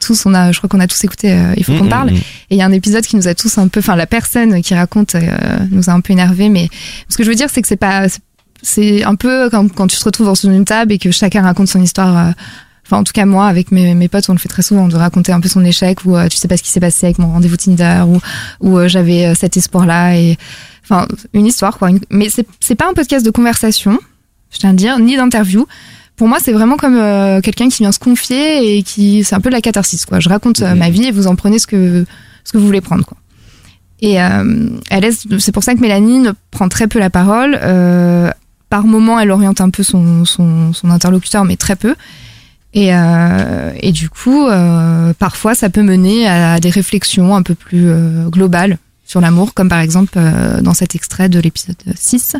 tous, on a, je crois qu'on a tous écouté. euh, il faut qu'on Mm, parle. mm, mm. Et il y a un épisode qui nous a tous un peu, enfin la personne qui raconte euh, nous a un peu énervé. Mais ce que je veux dire, c'est que c'est pas, c'est un peu comme quand tu te retrouves dans une table et que chacun raconte son histoire. euh, Enfin, en tout cas, moi, avec mes, mes potes, on le fait très souvent, de raconter un peu son échec ou euh, tu sais pas ce qui s'est passé avec mon rendez-vous Tinder ou où euh, j'avais cet espoir-là et enfin une histoire quoi. Mais c'est c'est pas un podcast de conversation, je tiens à dire, ni d'interview. Pour moi, c'est vraiment comme euh, quelqu'un qui vient se confier et qui c'est un peu de la catharsis quoi. Je raconte euh, ma vie et vous en prenez ce que ce que vous voulez prendre quoi. Et euh, c'est pour ça que Mélanie ne prend très peu la parole. Par moment, elle oriente un peu son, son, son interlocuteur, mais très peu. Et, euh, du coup, euh, parfois, ça peut mener à des réflexions un peu plus euh, globales sur l'amour, comme par exemple dans cet extrait de l'épisode 6.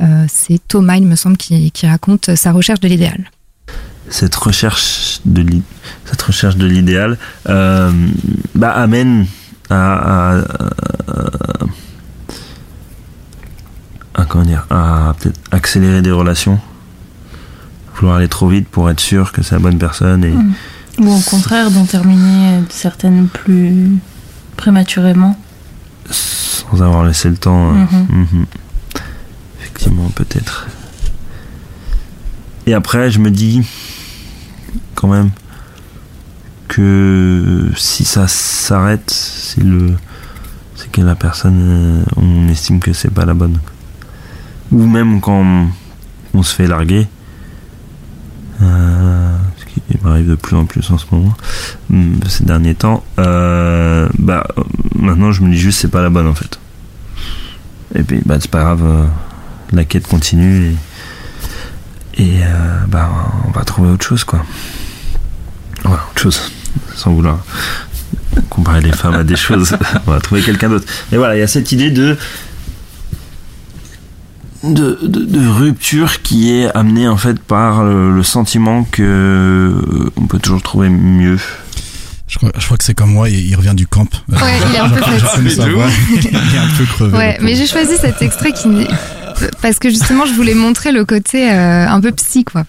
Euh, c'est Thomas, il me semble, qui, raconte sa recherche de l'idéal. cette recherche de l'idéal bah, amène à, à, à- à- comment dire à peut-être accélérer des relations vouloir aller trop vite pour être sûr que c'est la bonne personne et Mm. Ou au contraire, d'en terminer certaines plus prématurément. sans avoir laissé le temps euh, Mhm. mhm. effectivement peut-être et après je me dis quand même que si ça s'arrête c'est le c'est que la personne euh, on estime que c'est pas la bonne ou même quand on se fait larguer. Euh, ce qui m'arrive de plus en plus en ce moment hum, ces derniers temps. Euh, bah maintenant je me dis juste c'est pas la bonne en fait. Et puis bah c'est pas grave euh, la quête continue et, et bah on va trouver autre chose quoi. Ouais autre chose sans vouloir comparer les femmes à des choses. On va trouver quelqu'un d'autre. Mais voilà il y a cette idée de de, de, de rupture qui est amenée en fait par le, le sentiment que euh, on peut toujours trouver mieux Je crois, je crois que c'est comme moi, il, il revient du camp. Euh, Ouais, il est un peu fatigué. il est un peu crevé. Ouais, mais j'ai choisi cet extrait qui parce que justement je voulais montrer le côté euh, un peu psy quoi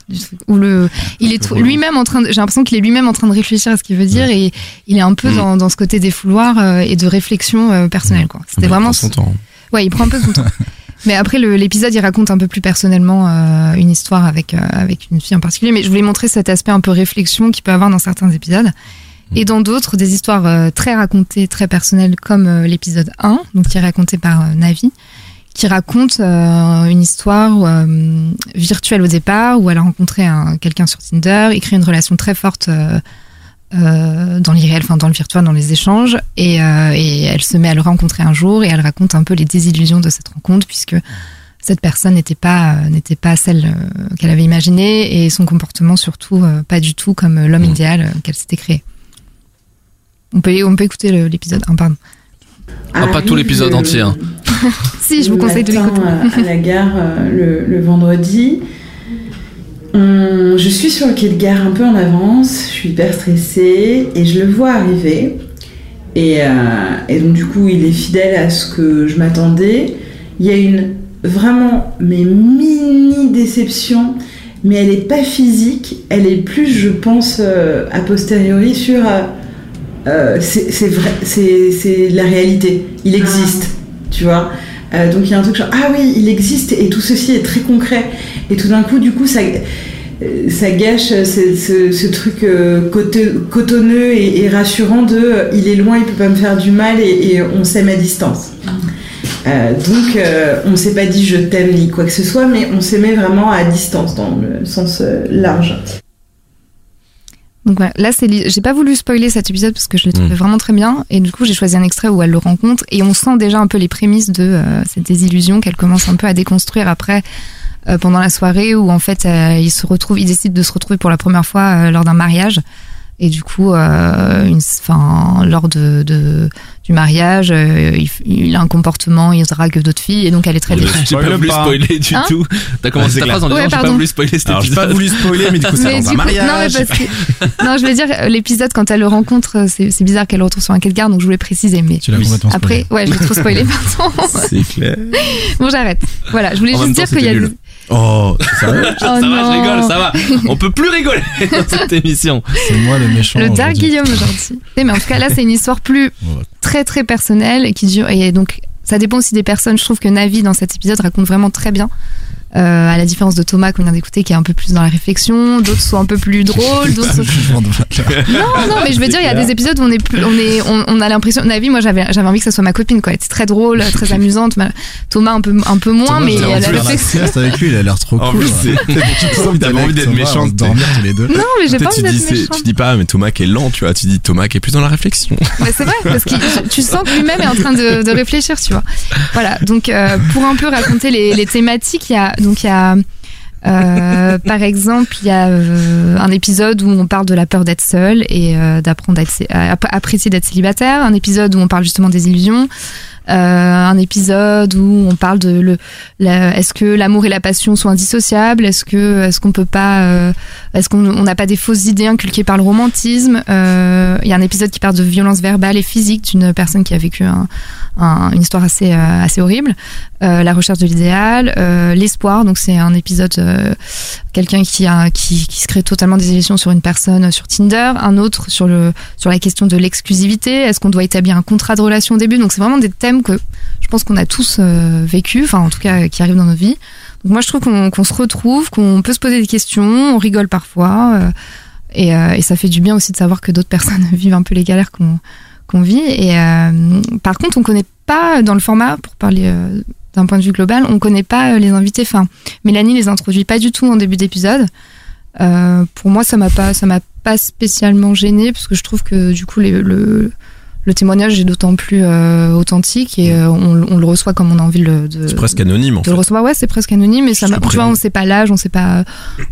où le il est lui-même en train de, j'ai l'impression qu'il est lui-même en train de réfléchir à ce qu'il veut dire et il est un peu Mm. dans, dans ce côté défouloir euh, et de réflexion euh, personnelle quoi c'était il vraiment prend son temps. ouais il prend un peu son temps mais après l'épisode il raconte un peu plus personnellement euh, une histoire avec euh, avec une fille en particulier. Mais je voulais montrer cet aspect un peu réflexion qu'il peut avoir dans certains épisodes. Et dans d'autres des histoires euh, très racontées très personnelles comme l'épisode 1 donc qui est raconté par Navi qui raconte une histoire virtuelle au départ où elle a rencontré un, quelqu'un sur Tinder, il crée une relation très forte euh, dans l'irréel, enfin dans le virtuel, dans les échanges, et, euh, et elle se met à le rencontrer un jour et elle raconte un peu les désillusions de cette rencontre puisque cette personne n'était pas euh, n'était pas celle euh, qu'elle avait imaginée et son comportement surtout euh, pas du tout comme l'homme Mm. idéal euh, qu'elle s'était créé. On peut on peut écouter l'épisode 1 pardon. Ah, pas tout l'épisode entier, hein. Si je vous le conseille de l'écouter. à la gare euh, le, le vendredi. On- je suis sur le quai de gare un peu en avance, je suis hyper stressée et je le vois arriver. Et, euh, et donc du coup, il est fidèle à ce que je m'attendais. Il y a une vraiment mais mini déception, mais elle est pas physique, elle est plus, je pense, euh, a posteriori sur euh, c'est vrai, c'est la réalité. Il existe, tu vois. Euh, donc il y a un truc genre ah oui, il existe et tout ceci est très concret. Et tout d'un coup, du coup, ça ça gâche ce, ce- ce truc euh, cotonneux et, et rassurant de euh, il est loin, il peut pas me faire du mal et, et on s'aime à distance. Euh, donc euh, on s'est pas dit je t'aime ni quoi que ce soit, mais on s'aimait vraiment à distance dans le sens euh, large. Donc voilà, là c'est li- j'ai pas voulu spoiler cet épisode parce que je l'ai trouvé Mm. vraiment très bien et du coup j'ai choisi un extrait où elle le rencontre et on sent déjà un peu les prémices de euh, cette désillusion qu'elle commence un peu à déconstruire après euh, pendant la soirée où en fait euh, il se retrouve il décide de se retrouver pour la première fois euh, lors d'un mariage et du coup euh, une enfin lors de, de du mariage euh, il, a un comportement il drague d'autres filles et donc elle est très Ne déçue. J'ai pas voulu pas. spoiler du Hein tout. T'as commencé ta phrase en disant Ouais, j'ai pas pardon. voulu spoiler cet Alors j'ai pas épisode. voulu spoiler, mais du coup c'est Mais dans un coup- non, mais mariage. parce que- non, je veux dire, l'épisode quand elle le rencontre, c'est bizarre qu'elle le retrouve sur un quai de gare, donc je voulais préciser. Mais Tu l'as complètement après, spoilé. ouais, je l'ai trop spoilé, pardon. C'est clair. bon, j'arrête. Voilà, je voulais En juste dire qu'il y a. Oh, sérieux Oh ça va, je rigole, ça va. On peut plus rigoler dans cette émission. C'est moi le méchant. Le Dark. Guillaume aujourd'hui. Eh, Mais en tout cas, là, c'est une histoire plus très très personnelle et qui dure. Et donc, ça dépend aussi des personnes. Je trouve que Navi dans cet épisode raconte vraiment très bien. Euh, à la différence de Thomas qu'on vient d'écouter, qui est un peu plus dans la réflexion, d'autres sont un peu plus drôles, d'autres sont... Non, non, mais je veux dire, il y a des épisodes où on est plus, on est, on, on a l'impression, Navi, moi j'avais, j'avais envie que ça soit ma copine, quoi. Elle était très drôle, très amusante. Ma- Thomas un peu, un peu moins, mais elle a la réflexion. avec lui, il a l'air trop En cool. t'avais envie d'être Thomas, méchante. dormir tous les deux. Non, mais j'ai pas envie d'être méchante. tu dis pas, mais Thomas qui est lent, tu vois. Tu dis Thomas qui est plus dans la réflexion. Mais c'est vrai, parce que tu sens que lui-même est en train de, de réfléchir, tu vois. Voilà, donc euh, pour un peu raconter les, les thématiques, il y a donc il y a euh, par exemple il y a euh, un épisode où on parle de la peur d'être seul et euh, d'apprendre à, apprécier d'être célibataire, un épisode où on parle justement des illusions. Euh, un épisode où on parle de le, est-ce que l'amour et la passion sont indissociables? Est-ce que est-ce qu'on peut pas euh, est-ce qu'on on n'a pas des fausses idées inculquées par le romantisme? Euh, Il y a un épisode qui parle de violence verbale et physique d'une personne qui a vécu un- un- une histoire assez euh, assez horrible. Euh, la recherche de l'idéal, euh, l'espoir. Donc c'est un épisode euh, quelqu'un qui a qui, qui se crée totalement des illusions sur une personne sur Tinder. Un autre sur le sur la question de l'exclusivité. Est-ce qu'on doit établir un contrat de relation au début? Donc c'est vraiment des thèmes que je pense qu'on a tous euh, vécu, enfin en tout cas qui arrivent dans nos vies. Donc moi je trouve qu'on se retrouve, qu'on peut se poser des questions, on rigole parfois. euh, et, euh, et ça fait du bien aussi de savoir que d'autres personnes vivent un peu les galères qu'on vit. Et par contre, on connaît pas dans le format, pour parler d'un point de vue global, on connaît pas les invités. Enfin, Mélanie les introduit pas du tout en début d'épisode. Pour moi, ça m'a pas, ça m'a pas spécialement gêné parce que je trouve que du coup le le témoignage est d'autant plus euh, authentique et euh, on, on le reçoit comme on a envie de, le- de, C'est presque anonyme, en de fait. le recevoir. Ouais, c'est presque anonyme, mais ça, tu vois, on sait pas l'âge, on sait pas,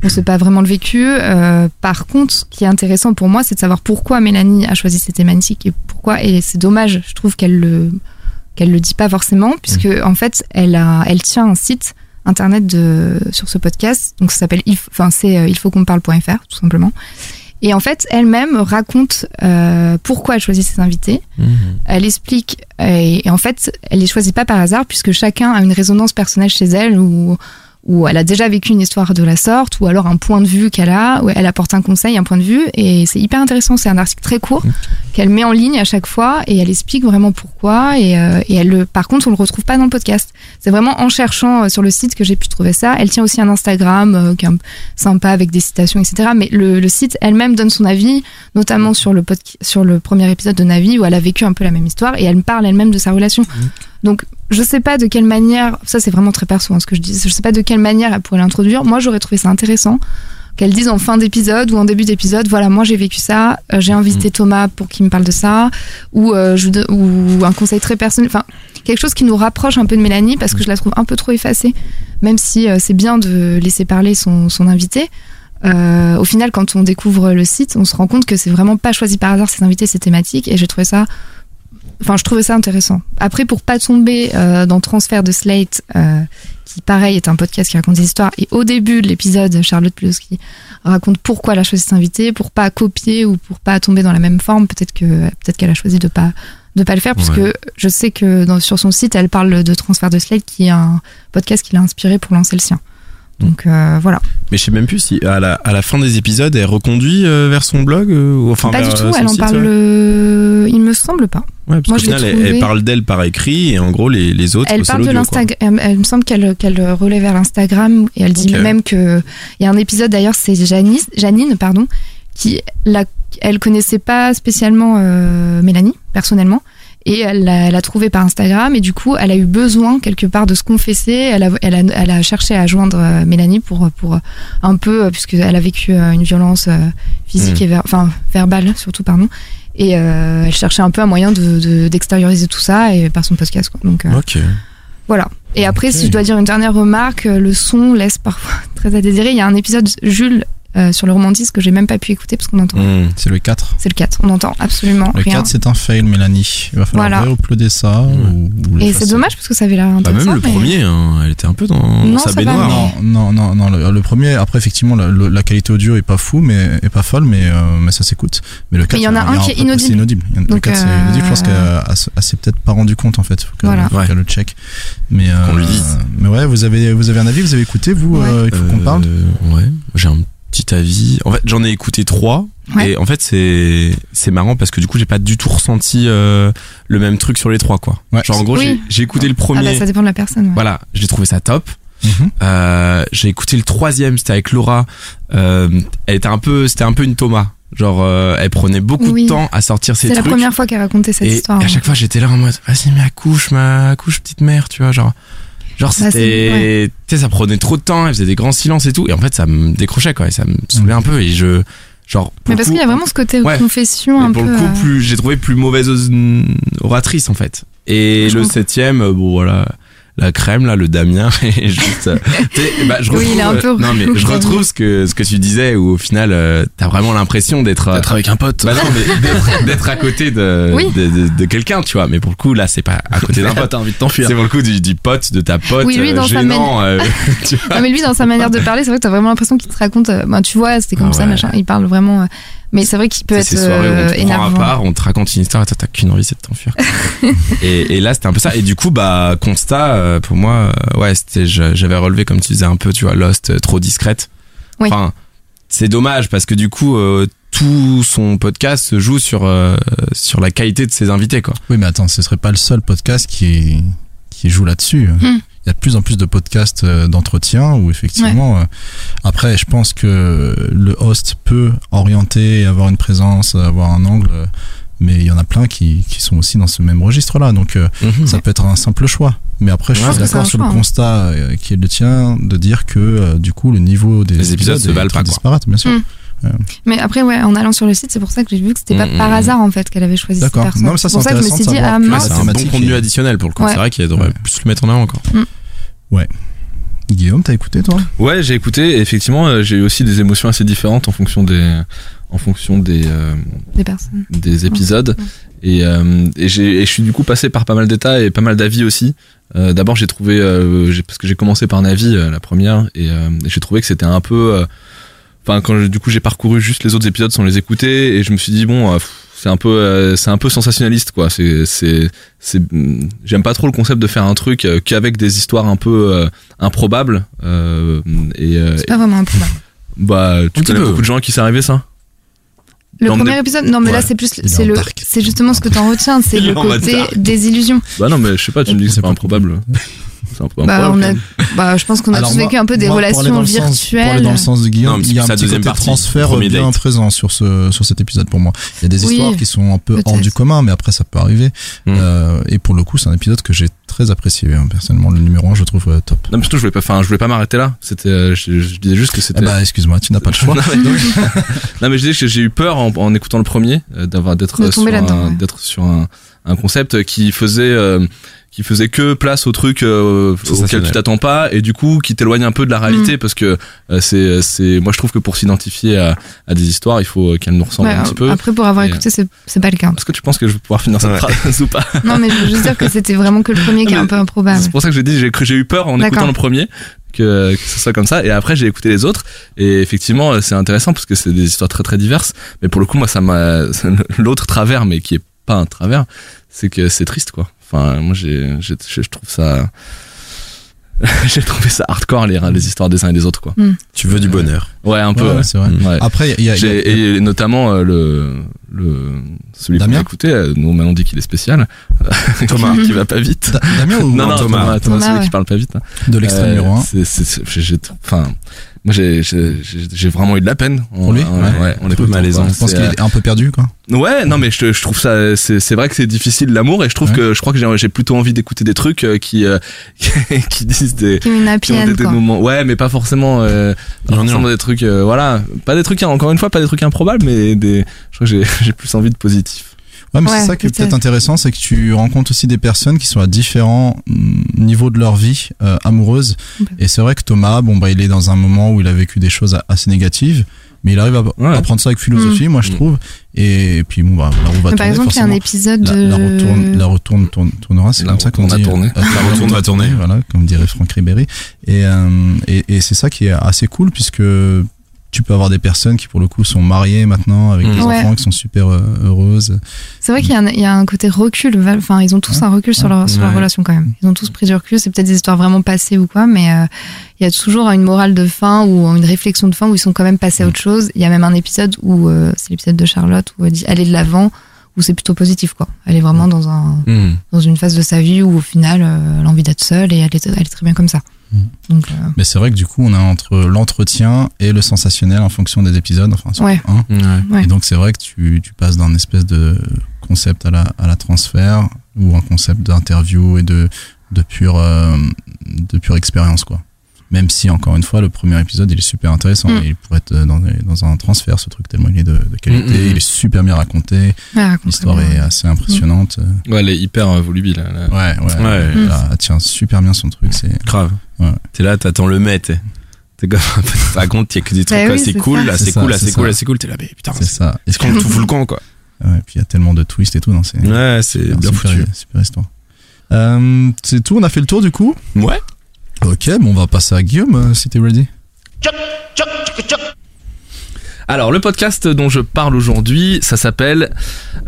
on sait pas vraiment le vécu. Euh, par contre, ce qui est intéressant pour moi, c'est de savoir pourquoi Mélanie a choisi ces thématiques et pourquoi. Et c'est dommage, je trouve qu'elle le, qu'elle le dit pas forcément, puisque en fait, elle a, elle tient un site internet de sur ce podcast, donc ça s'appelle, enfin c'est euh, il faut qu'on parle.fr tout simplement. Et en fait, elle-même raconte euh, pourquoi elle choisit ses invités. Mhm. Elle explique, euh, et, et en fait, elle les choisit pas par hasard, puisque chacun a une résonance personnelle chez elle, ou où elle a déjà vécu une histoire de la sorte, ou alors un point de vue qu'elle a, où elle apporte un conseil, un point de vue, et c'est hyper intéressant. C'est un article très court qu'elle met en ligne à chaque fois, et elle explique vraiment pourquoi. Et, euh, et elle, le- par contre, on le retrouve pas dans le podcast. C'est vraiment en cherchant euh, sur le site que j'ai pu trouver ça. Elle tient aussi un Instagram euh, qui est sympa avec des citations, etc. Mais le, le site elle-même donne son avis, notamment sur le podca- sur le premier épisode de Navi où elle a vécu un peu la même histoire et elle me parle elle-même de sa relation. Donc je sais pas de quelle manière, ça c'est vraiment très perso hein, ce que je dis, je sais pas de quelle manière elle pourrait l'introduire. Moi j'aurais trouvé ça intéressant qu'elle dise en fin d'épisode ou en début d'épisode, voilà moi j'ai vécu ça, euh, j'ai invité Thomas pour qu'il me parle de ça, ou euh, je, ou un conseil très personnel, enfin quelque chose qui nous rapproche un peu de Mélanie parce que je la trouve un peu trop effacée, même si euh, c'est bien de laisser parler son, son invité. Au final, quand on découvre le site, on se rend compte que c'est vraiment pas choisi par hasard ces invités, ces thématiques, et j'ai trouvé ça, enfin, je trouvais ça intéressant. Après, pour pas tomber euh, dans Transfert de Slate, euh, qui pareil est un podcast qui raconte des histoires, et au début de l'épisode, Charlotte Plowski raconte pourquoi elle a choisi invité, pour pas copier ou pour pas tomber dans la même forme. Peut-être que peut-être qu'elle a choisi de pas de pas le faire, puisque je sais que dans, sur son site, elle parle de Transfert de Slate, qui est un podcast qui l'a inspiré pour lancer le sien. Donc euh, voilà. Mais je sais même plus si à la, à la fin des épisodes, elle reconduit euh, vers son blog euh, ou enfin pas vers, du tout, euh, elle en site, parle. ouais. Il me semble pas. Ouais, parce Moi, l'ai final, elle, trouvé- elle parle d'elle par écrit et en gros, les, les autres, Elle parle de l'Instagram. Elle, me semble qu'elle qu'elle relaie vers l'Instagram et elle dit même que il y a un épisode d'ailleurs, c'est Janice, Janine, pardon, qui la, elle connaissait pas spécialement Mélanie personnellement. Et elle l'a trouvé par Instagram et du coup elle a eu besoin quelque part de se confesser. Elle a, elle a, elle a cherché à joindre euh, Mélanie pour, pour un peu, euh, puisqu'elle a vécu euh, une violence physique Mm. et ver- enfin verbale surtout pardon. Et euh, elle cherchait un peu un moyen de de- d'extérioriser tout ça et par son podcast. Quoi. Donc voilà. Et après, si je dois dire une dernière remarque, le son laisse parfois très à désirer. Il y a un épisode Jules euh, sur le romantisme que j'ai même pas pu écouter parce qu'on entend. Hmm. C'est le 4. C'est le 4. On entend absolument Le rien. 4, c'est un fail, Mélanie. Il va falloir Voilà. réuploader ça. ou- ou Et c'est dommage parce que ça avait l'air Bah, intéressant. même le mais- premier, hein, elle était un peu dans Non, sa baignoire. mais- Non, non, non, non. Le, le premier, après, effectivement, la, le- la qualité audio est pas fou, mais est pas folle, mais, euh, mais ça s'écoute. Mais le 4, il y en a un qui est inaudible. C'est inaudible. Le Donc, 4, c'est euh, inaudible. Je pense qu'elle s'est peut-être pas rendu compte, en fait. Faut qu'elle Voilà. le check. Mais, Qu'on lui dise. Mais ouais, vous avez, vous avez un avis, vous avez écouté, vous, il faut qu'on parle? Ouais, j'ai un petit avis. En fait, j'en ai écouté trois. Ouais. Et en fait, c'est c'est marrant parce que du coup, j'ai pas du tout ressenti euh, le même truc sur les trois, quoi. Ouais. Genre, en gros, Oui. j'ai- j'ai écouté le Ah premier. bah, ça dépend de la personne. ouais. Voilà, j'ai trouvé ça top. Mhm. Euh, j'ai écouté le troisième, c'était avec Laura. Euh, elle était un peu, c'était un peu une Thomas. Genre, euh, elle prenait beaucoup Oui. de temps à sortir ses C'est la trucs. première fois qu'elle racontait cette et histoire. à chaque fois, j'étais là en mode, vas-y, mais accouche, ma accouche, petite mère, tu vois, genre. Genre, Bah, c'était, tu sais, ça prenait trop de temps, elle faisait des grands silences et tout. Et en fait, ça me décrochait, quoi. Et ça me saoulait un peu. Et je, genre, pour Mais parce qu'il y a vraiment ce côté Ouais. confession un pour peu. le coup, euh, plus, j'ai trouvé plus mauvaise oratrice, en fait. Et Je le comprends. septième, euh, bon, voilà. La crème, là, le Damien, et juste, euh, tu sais, bah, je Oui, retrouve, il est un peu euh, non, mais je retrouve ce que, ce que tu disais, où au final, euh, t'as vraiment l'impression d'être, euh, D'être avec un pote. bah non, mais d'être, à côté de, Oui. de, de, de quelqu'un, tu vois. Mais pour le coup, là, c'est pas à côté d'un pote. T'as envie de t'enfuir. C'est pour le coup du, du pote, de ta pote, Oui, lui, euh, dans sa gênant, euh, tu vois. Non, mais lui, dans sa manière de parler, c'est vrai que t'as vraiment l'impression qu'il te raconte. euh, ben, tu vois, c'était comme Ah ça, ouais. machin. Il parle vraiment. Mais c'est vrai qu'il peut être on euh, te prend à énervant. part, on te raconte une histoire et t'as qu'une envie, c'est de t'enfuir. et, et là, c'était un peu ça. Et du coup, bah, constat, euh, pour moi, euh, ouais, c'était, j'avais relevé, comme tu disais, un peu, tu vois, Lost, euh, trop discrète. Oui. Enfin, c'est dommage parce que du coup, euh, tout son podcast se joue sur, euh, sur la qualité de ses invités, quoi. Oui, mais attends, ce serait pas le seul podcast qui, qui joue là-dessus. Hmm. Il y a de plus en plus de podcasts euh, d'entretien où effectivement, euh, après, je pense que le host peut orienter, avoir une présence, avoir un angle, euh, mais il y en a plein qui, qui sont aussi dans ce même registre-là. Donc, euh, ça peut être un simple choix. Mais après, je Ouais, suis d'accord sur le choix, hein. constat euh, qui est le tien de dire que euh, du coup, le niveau des Les épisodes se valent pas, bien sûr. Hmm. Mais après, ouais, en allant sur le site, c'est pour ça que j'ai vu que c'était pas Mm, par mm, hasard en fait qu'elle avait choisi cette personne. Non, mais ça, c'est pour ça que je me suis dit, ah Ouais, mince. c'est un bon contenu additionnel pour le coup. Ouais. C'est vrai qu'il devrait Ouais. plus le mettre en avant encore. Guillaume, t'as écouté toi? Ouais, j'ai écouté. Et effectivement, euh, j'ai eu aussi des émotions assez différentes en fonction des, en fonction des, euh, Des personnes. des épisodes. Et, euh, et, j'ai, et je suis du coup passé par pas mal d'états et pas mal d'avis aussi. Euh, d'abord, j'ai trouvé, euh, j'ai- parce que j'ai commencé par Navi, euh, la première, et, euh, et j'ai trouvé que c'était un peu. Enfin, quand je- du coup j'ai parcouru juste les autres épisodes sans les écouter, et je me suis dit bon, euh, c'est un peu, euh, c'est un peu sensationnaliste quoi. C'est, c'est, c'est, mm, j'aime pas trop le concept de faire un truc euh, qu'avec des histoires un peu euh, improbables. Euh, et euh, C'est pas vraiment un problème. bah, tu connais beaucoup de gens à qui c'est arrivé ça? Le Dans premier des- épisode, non, mais là c'est plus, c'est le, c'est justement ce que t'en retiens, c'est le côté des illusions. Bah non, mais je sais pas, tu me dis que c'est pas improbable. C'est. Bah, on a, bah, je pense qu'on a tous vécu un peu des moi, relations le sens- pour aller virtuelles. dans le sens de Guillaume, il y a un petit côté partie, transfert bien date. présent sur ce sur cet épisode pour moi. Il y a des Oui, histoires qui sont un peu hors du commun, mais après ça peut arriver. Mm. Euh, et pour le coup, c'est un épisode que j'ai très apprécié. hein. Personnellement, le numéro 1 je le trouve euh, top. Non, mais surtout, je voulais pas, enfin, je voulais pas m'arrêter là. C'était, euh, je, je disais juste que Eh c'était. bah, excuse-moi, tu n'as pas le choix. non, mais, non, mais je disais que j'ai eu peur en, en écoutant le premier euh, d'avoir d'être sur un, ouais. d'être sur un, un concept qui faisait euh, qui faisait que place au truc euh, auquel tu t'attends pas et du coup qui t'éloigne un peu de la réalité Mm. parce que euh, c'est c'est moi je trouve que pour s'identifier à, à des histoires il faut qu'elles nous ressemblent Ouais, un petit peu. Après, pour avoir Et, écouté, c'est c'est pas le cas. Est-ce que tu penses que je vais pouvoir finir cette Ouais. phrase ou pas Non, mais je veux juste dire que c'était vraiment que le premier qui est Mais un peu improbable. C'est pour ça que j'ai dit j'ai eu peur en écoutant le premier que, que ce soit comme ça. Et après j'ai écouté les autres. Et effectivement euh, c'est intéressant parce que c'est des histoires très très diverses. Mais pour le coup moi ça m'a l'autre travers mais qui est pas un travers c'est que c'est triste quoi. Enfin moi j'ai je trouve ça j'ai trouvé ça hardcore les les histoires des uns et des autres quoi. Tu veux du bonheur. Ouais un peu. Ouais, ouais. c'est vrai. Ouais. Après, il y a, il y a- et notamment euh, le le celui qu'on Damien a écouté euh, nous on dit qu'il est spécial Thomas qui va pas vite Da- Damien ou non non Thomas. Thomas, Thomas, Thomas, celui ouais. qui parle pas vite hein. de l'extrême Euh, numéro 1 c'est- c'est- c'est- j'ai- j'ai- Enfin, moi j'ai j'ai j'ai- j'ai vraiment eu de la peine. Pour lui en- Ouais. ouais, on Un est peu malaisant. Je pense qu'il est un peu perdu, quoi. euh, Ouais, non mais je, je trouve ça c'est c'est vrai que c'est difficile l'amour et je trouve Ouais. que je crois que j'ai j'ai plutôt envie d'écouter des trucs euh, qui euh, qui disent des Qui ont des, des moments ouais mais pas forcément euh, pas forcément des trucs euh, voilà pas des trucs encore une fois pas des trucs improbables mais des je crois que j'ai j'ai plus envie de positif Ouais, mais Ouais, c'est ça qui est peut-être. intéressant, c'est que tu rencontres aussi des personnes qui sont à différents mm, niveaux de leur vie euh, amoureuse. Et c'est vrai que Thomas, bon bah il est dans un moment où il a vécu des choses assez négatives, mais il arrive à, Ouais. à prendre ça avec philosophie, moi je Mm. trouve. Et, puis bon bah la roue va tourner par exemple, il y a un épisode La, de. la retourne, la retourne tourne- tournera, c'est comme ça qu'on dit. va tourner. euh, la retourne va tourner. Voilà, comme dirait Franck Ribéry. Et, euh, et, et c'est ça qui est assez cool puisque tu peux avoir des personnes qui pour le coup sont mariées maintenant avec Mm. des Ouais. enfants qui sont super euh, heureuses. C'est vrai qu'il y, a un- il y a un côté recul. Enfin, ils ont tous un recul sur leur, sur leur relation quand même. Ils ont tous pris du recul. C'est peut-être des histoires vraiment passées ou quoi, mais euh, il y a toujours une morale de fin ou une réflexion de fin où ils sont quand même passés à autre chose. Il y a même un épisode où euh, c'est l'épisode de Charlotte où elle dit aller de l'avant, où c'est plutôt positif quoi. Elle est vraiment dans un Hmm. dans une phase de sa vie où au final euh, elle a envie d'être seule et elle est, elle est très bien comme ça. Donc, euh, Mais c'est vrai que du coup, on a entre l'entretien et le sensationnel en fonction des épisodes. Enfin, sur Ouais. un. Ouais. Et donc, c'est vrai que tu, tu passes d'un espèce de concept à la, à la transfert ou un concept d'interview et de, de pure, euh, de pure expérience, quoi. Même si, encore une fois, le premier épisode, il est super intéressant. Mm. Il pourrait être dans, des- dans un transfert, ce truc, tellement il est de, de qualité. Mm, mm. Il est super bien raconté. raconte L'histoire est assez impressionnante. Ouais, elle est hyper euh, volubile. là. Ouais, ouais. Ouais. Elle tient super bien son truc. C'est Grave. Ouais. T'es là, t'attends le mai, t'es. T'es comme, il y a que des trucs, Bah oui, c'est cool, là, C'est c'est ça, cool, là, c'est cool, là, c'est cool, t'es là, mais putain, c'est ça. est-ce qu'on tout fout le camp, quoi? Ouais, puis il y a tellement de twists et tout. non, c'est Ouais, c'est c'est bien super, foutu. super histoire. Euh, c'est tout, on a fait le tour du coup? Ouais. Ok, bon, on va passer à Guillaume euh, si t'es ready. Alors le podcast dont je parle aujourd'hui, ça s'appelle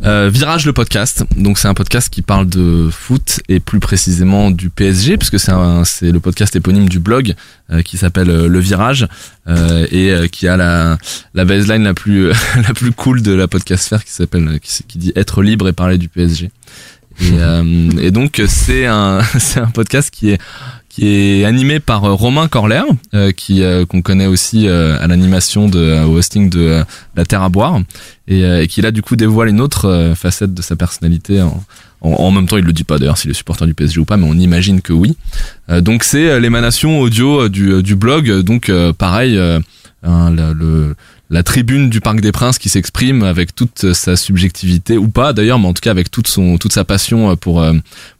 euh, Virage le podcast. Donc c'est un podcast qui parle de foot et plus précisément du PSG puisque c'est un- c'est le podcast éponyme du blog euh, qui s'appelle euh, Le Virage euh, et euh, qui a la la baseline la plus la plus cool de la podcastphère qui s'appelle qui, qui dit être libre et parler du PSG. Et, euh, et donc c'est un c'est un podcast qui est qui est animé par euh, Romain Corler, euh, qui euh, qu'on connaît aussi euh, à l'animation de euh, au hosting de euh, La Terre à boire, et, et qui là du coup dévoile une autre facette de sa personnalité. En, en, en même temps, il le dit pas d'ailleurs s'il est supporter du PSG ou pas, mais on imagine que oui. Donc c'est l'émanation audio du, du blog, donc pareil, hein, le, le- la tribune du Parc des Princes qui s'exprime avec toute sa subjectivité ou pas d'ailleurs, mais en tout cas avec toute son toute sa passion euh, pour euh,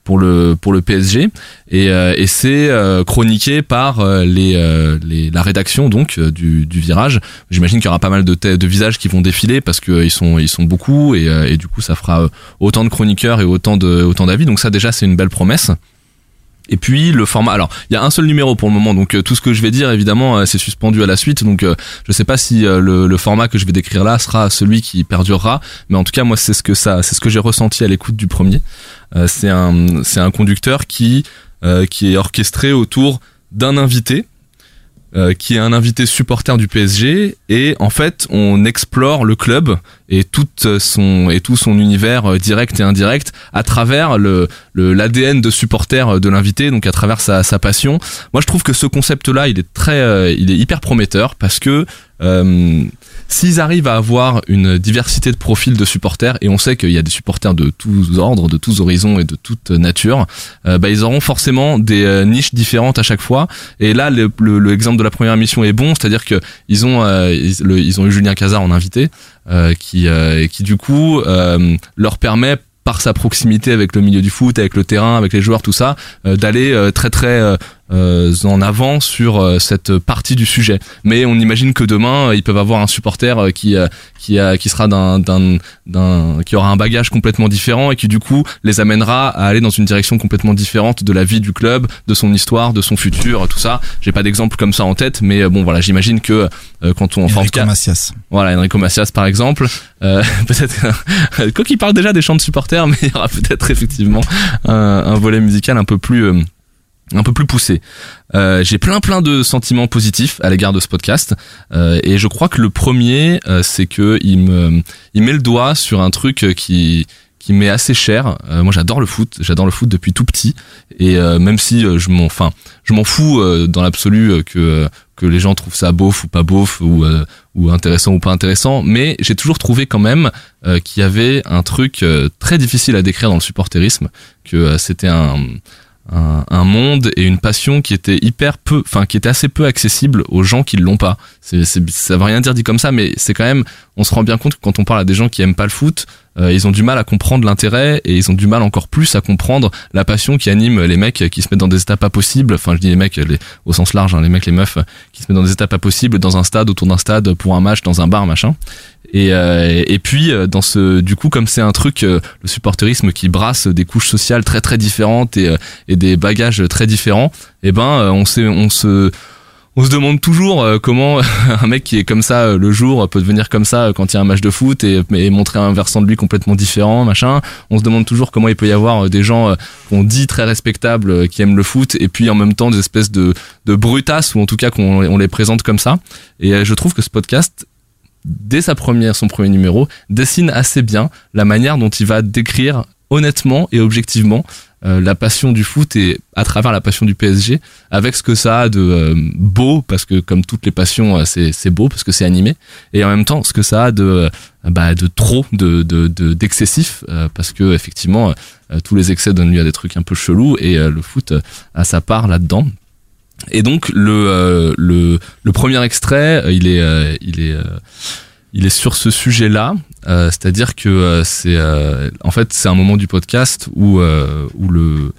pour le pour le PSG et, euh, et c'est chroniqué par les, les la rédaction donc du, du virage. J'imagine qu'il y aura pas mal de de visages qui vont défiler parce que ils sont ils sont beaucoup et, et du coup ça fera autant de chroniqueurs et autant de autant d'avis. Donc ça déjà c'est une belle promesse. Et puis le format. Alors, il y a un seul numéro pour le moment, donc euh, tout ce que je vais dire, évidemment, euh, c'est suspendu à la suite. Donc, euh, je sais pas si le, format que je vais décrire là sera celui qui perdurera, mais en tout cas, moi, c'est ce que ça, c'est ce que j'ai ressenti à l'écoute du premier. C'est un, c'est un conducteur qui, qui est orchestré autour d'un invité. Euh, qui est un invité supporter du PSG et en fait on explore le club et tout son et tout son univers euh, direct et indirect à travers le l'ADN de supporter de l'invité donc à travers sa, sa passion. Moi je trouve que ce concept là il est très euh, il est hyper prometteur parce que euh, s'ils arrivent à avoir une diversité de profils de supporters et on sait qu'il y a des supporters de tous ordres de tous horizons et de toute nature euh, bah ils auront forcément des euh, niches différentes à chaque fois. Et là le, le, de la première émission est bon c'est à dire que ils ont euh, ont eu Julien Cazard en invité qui qui du coup leur permet par sa proximité avec le milieu du foot, avec le terrain, avec les joueurs, tout ça, d'aller très très euh, en avant sur euh, cette partie du sujet. Mais on imagine que demain euh, ils peuvent avoir un supporter euh, qui euh, qui a, qui sera d'un d'un d'un qui aura un bagage complètement différent et qui du coup les amènera à aller dans une direction complètement différente de la vie du club, de son histoire, de son futur, tout ça. J'ai pas d'exemple comme ça en tête, mais bon voilà, j'imagine que euh, quand on Enrico cas, Macias. voilà, Enrico Macias par exemple. Euh, peut-être quoi qu'il parle déjà des chants de supporters, mais il y aura peut-être effectivement un, un volet musical un peu plus euh, un peu plus poussé. Euh, j'ai plein plein de sentiments positifs à l'égard de ce podcast euh, et je crois que le premier euh, c'est que il me il met le doigt sur un truc euh, qui qui m'est assez cher. Euh, moi j'adore le foot, j'adore le foot depuis tout petit et euh, même si je m'en enfin je m'en fous dans l'absolu que que les gens trouvent ça beauf ou pas beauf ou ou intéressant ou pas intéressant, mais j'ai toujours trouvé quand même qu'il y avait un truc très difficile à décrire dans le supporterisme, que c'était un, un monde et une passion qui était hyper peu, enfin qui était assez peu accessible aux gens qui l'ont pas. C'est, ça veut rien dire dit comme ça, mais c'est quand même, on se rend bien compte que quand on parle à des gens qui aiment pas le foot, euh, ils ont du mal à comprendre l'intérêt et ils ont du mal encore plus à comprendre la passion qui anime les mecs qui se mettent dans des états pas possibles. Enfin, je dis les mecs au sens large, hein, les mecs, les meufs qui se mettent dans des états pas possibles dans un stade, autour d'un stade, pour un match, dans un bar, machin. Et, euh, et puis euh, dans ce, du coup, comme c'est un truc, euh, le supporterisme qui brasse des couches sociales très très différentes et, des bagages très différents, et ben on sait, on se on se demande toujours euh, comment un mec qui est comme ça euh, le jour peut devenir comme ça euh, quand il y a un match de foot et, montrer un versant de lui complètement différent, machin. On se demande toujours comment il peut y avoir euh, des gens euh, qu'on dit très respectables euh, qui aiment le foot et puis en même temps des espèces de, de brutasses ou en tout cas qu'on on les présente comme ça. Et euh, je trouve que ce podcast dès sa première, son premier numéro, dessine assez bien la manière dont il va décrire honnêtement et objectivement euh, la passion du foot et à travers la passion du PSG, avec ce que ça a de euh, beau, parce que comme toutes les passions, euh, c'est beau parce que c'est animé, et en même temps ce que ça a de euh, bah, de trop, de de de- d'excessif, euh, parce que effectivement euh, tous les excès donnent lieu à des trucs un peu chelous et euh, le foot euh, a sa part là-dedans. Et donc le euh, le le premier extrait, euh, il est euh, il est euh, il est sur ce sujet-là, euh, c'est-à-dire que euh, c'est euh, en fait c'est un moment du podcast où euh, où le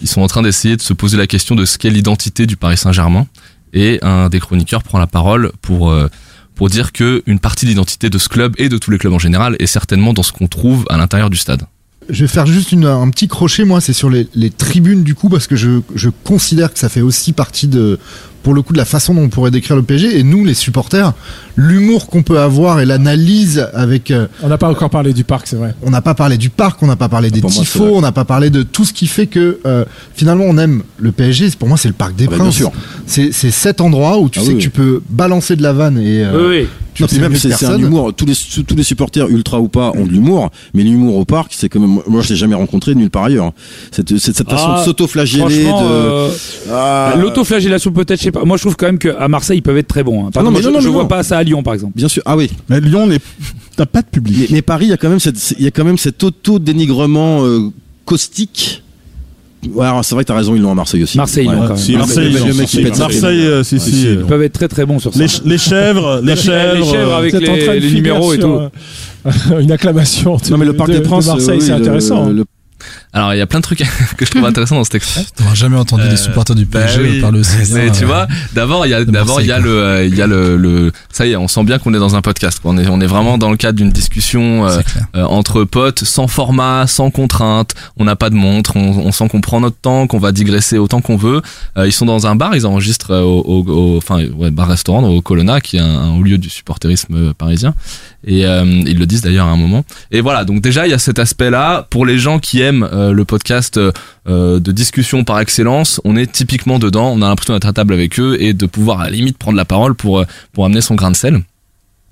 ils sont en train d'essayer de se poser la question de ce qu'est l'identité du Paris Saint-Germain et un des chroniqueurs prend la parole pour euh, pour dire que une partie de l'identité de ce club et de tous les clubs en général est certainement dans ce qu'on trouve à l'intérieur du stade. Je vais faire juste une- un petit crochet, moi, c'est sur les, les tribunes du coup, parce que je, je considère que ça fait aussi partie de, pour le coup, de la façon dont on pourrait décrire le PSG. Et nous, les supporters, l'humour qu'on peut avoir et l'analyse avec. euh, On n'a pas encore parlé du parc, c'est vrai. on n'a pas parlé du parc, on n'a pas parlé des moi, c'est tifos, on n'a pas parlé de tout ce qui fait que euh, finalement on aime le PSG. Pour moi, c'est le Parc des Ah bah, bien Princes. sûr. C'est c'est cet endroit où tu Ah sais oui, que tu peux balancer de la vanne et euh, oui. tu c'est un humour. Tous les tous les supporters ultra ou pas ont de l'humour, mais l'humour au parc, c'est quand même. Moi, je l'ai jamais rencontré nulle part ailleurs. Cette cette, cette façon Ah, de s'auto-flageller, Franchement, de euh, Ah, l'autoflagellation peut-être, sais pas. Moi, je trouve quand même qu'à Marseille, ils peuvent être très bons. hein. Par Ah non, exemple, mais non, je, non, je mais vois non. pas ça à Lyon, par exemple. bien sûr. Ah oui. Mais Lyon n'a pas de public. Mais, mais Paris, il y a quand même cette, il y a quand même cet auto-dénigrement euh, caustique. Ouais, alors, c'est vrai que t'as raison, ils l'ont à Marseille aussi. Marseille, Ouais. quand même. Si, Le Marseille, Marseille, fille. euh, si, si, euh, Ils peuvent être très très bons sur ça. Les, les chèvres, les chèvres, les chèvres avec les, de les numéros et tout. une acclamation. Non, mais le Parc de- des de Princes, Marseille, euh, c'est le- intéressant. le- Alors il y a plein de trucs que je trouve intéressants dans ce texte. T'auras jamais entendu Euh, des supporters du bah PSG oui. parler aussi. Mais tu euh, vois, d'abord il y a d'abord il y a le euh, il y a le, le ça y est, on sent bien qu'on est dans un podcast. On est on est vraiment dans le cadre d'une discussion euh, euh, entre potes, sans format, sans contrainte. On n'a pas de montre, on, on sent qu'on prend notre temps, qu'on va digresser autant qu'on veut. Euh, ils sont dans un bar, ils enregistrent euh, au, au, au- enfin ouais, bar restaurant au Colonna, qui est un, un haut lieu du supporterisme euh, parisien. Et euh, ils le disent d'ailleurs à un moment. Et voilà, donc déjà il y a cet aspect-là pour les gens qui aiment euh, le podcast euh, de discussion par excellence. On est typiquement dedans. On a l'impression d'être à table avec eux et de pouvoir à la limite prendre la parole pour euh, pour amener son grain de sel.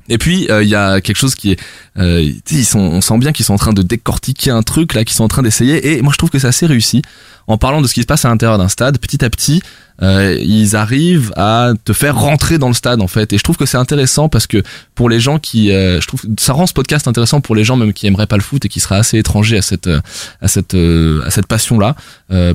Et puis euh, il y a quelque chose qui est, euh, ils sont, on sent bien qu'ils sont en train de décortiquer un truc là, qu'ils sont en train d'essayer. Et moi je trouve que c'est assez réussi. En parlant de ce qui se passe à l'intérieur d'un stade, petit à petit, euh, ils arrivent à te faire rentrer dans le stade en fait. Et je trouve que c'est intéressant parce que pour les gens qui, euh, je trouve, ça rend ce podcast intéressant pour les gens même qui aimeraient pas le foot et qui seraient assez étrangers à cette, euh, à cette, euh, à cette passion là,